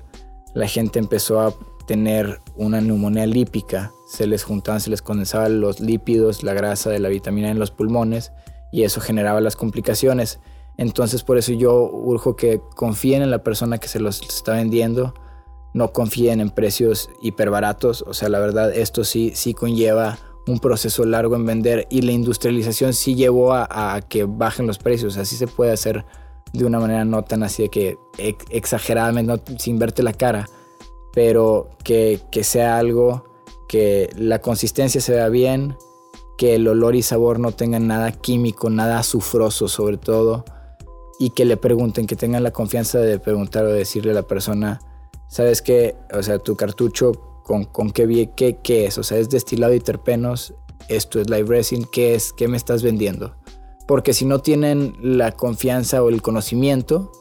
S2: la gente empezó a tener una neumonía lípica. Se les juntaban, se les condensaban los lípidos, la grasa de la vitamina en los pulmones y eso generaba las complicaciones. Entonces por eso yo urjo que confíen en la persona que se los está vendiendo, no confíen en precios hiperbaratos. O sea, la verdad, esto sí, sí conlleva un proceso largo en vender y la industrialización sí llevó a, que bajen los precios. Así se puede hacer de una manera no tan así de que exageradamente, sin verte la cara, pero que, que sea algo que la consistencia se vea bien, que el olor y sabor no tengan nada químico, nada azufroso sobre todo, y que le pregunten, que tengan la confianza de preguntar o decirle a la persona, sabes que, o sea, tu cartucho con, con qué, qué, qué es, o sea, es destilado y terpenos, esto es live resin, ¿qué es? ¿Qué me estás vendiendo? Porque si no tienen la confianza o el conocimiento,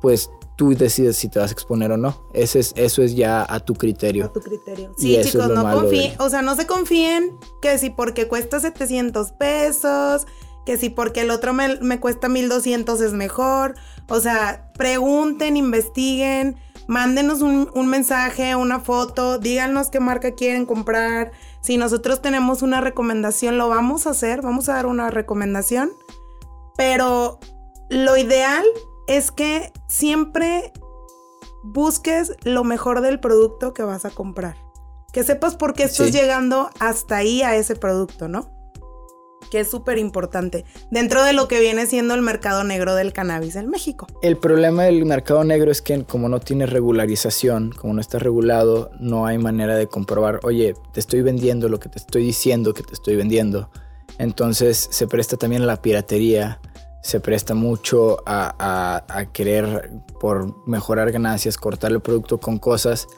S2: pues tú decides si te vas a exponer o no. Ese es, eso es ya a tu criterio.
S1: A tu criterio. Sí, chicos, no confíen, o sea, no se confíen que si porque cuesta 700 pesos, que si porque el otro me, me cuesta 1200 es mejor. O sea, pregunten, investiguen mándenos un, mensaje, una foto, díganos qué marca quieren comprar. Si nosotros tenemos una recomendación, lo vamos a hacer, vamos a dar una recomendación. Pero lo ideal es que siempre busques lo mejor del producto que vas a comprar. Que sepas por qué estás llegando hasta ahí a ese producto, ¿no? que es súper importante dentro de lo que viene siendo el mercado negro del cannabis en México.
S2: El problema del mercado negro es que como no tiene regularización, como no está regulado, no hay manera de comprobar, oye, te estoy vendiendo lo que te estoy diciendo que te estoy vendiendo. Entonces se presta también a la piratería, se presta mucho a, a querer por mejorar ganancias, cortar el producto con cosas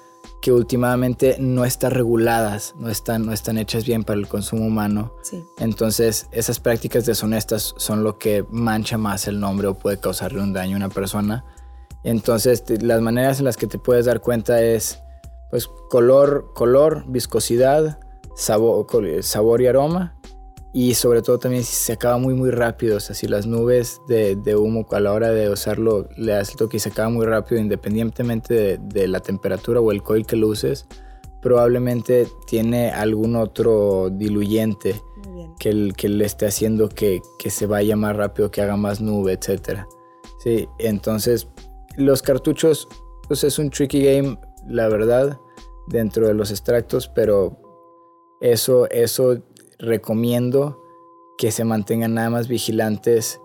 S2: que últimamente no están reguladas, no están, no están hechas bien para el consumo humano. Entonces, esas prácticas deshonestas son lo que mancha más el nombre o puede causarle un daño a una persona. Entonces, las maneras en las que te puedes dar cuenta es, pues, color, color viscosidad, sabor, sabor y aroma y sobre todo también si se acaba muy muy rápido, o sea, si las nubes de, humo a la hora de usarlo le das el toque y se acaba muy rápido independientemente de, la temperatura o el coil que lo uses, probablemente tiene algún otro diluyente que, que le esté haciendo que, que, se vaya más rápido, que haga más nube, etc. Sí, entonces los cartuchos pues es un tricky game, la verdad, dentro de los extractos, pero eso, eso recomiendo que se mantengan nada más vigilantes,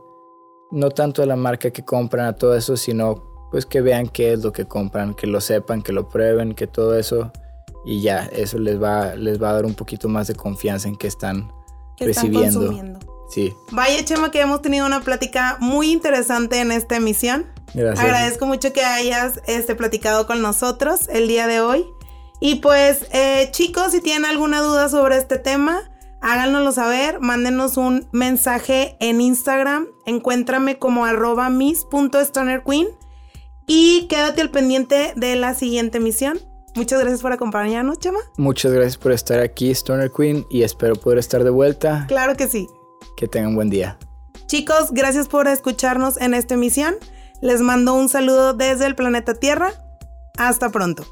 S2: no tanto a la marca que compran, a todo eso, sino pues que vean qué es lo que compran, que lo sepan, que lo prueben, que todo eso y ya, eso les va, les va a dar un poquito más de confianza en que están recibiendo. sí.
S1: Vaya Chema que hemos tenido una plática muy interesante en esta emisión. Gracias. Agradezco mucho que hayas este, platicado con nosotros el día de hoy. Y pues eh, chicos, si tienen alguna duda sobre este tema, háganoslo saber, mándenos un mensaje en Instagram, encuéntrame como arroba miss.stonerqueen y quédate al pendiente de la siguiente misión. Muchas gracias por acompañarnos, Chema.
S2: Muchas gracias por estar aquí, Stoner Queen, y espero poder estar de vuelta.
S1: Claro que sí.
S2: Que tengan buen día.
S1: Chicos, gracias por escucharnos en esta emisión. Les mando un saludo desde el planeta Tierra. Hasta pronto.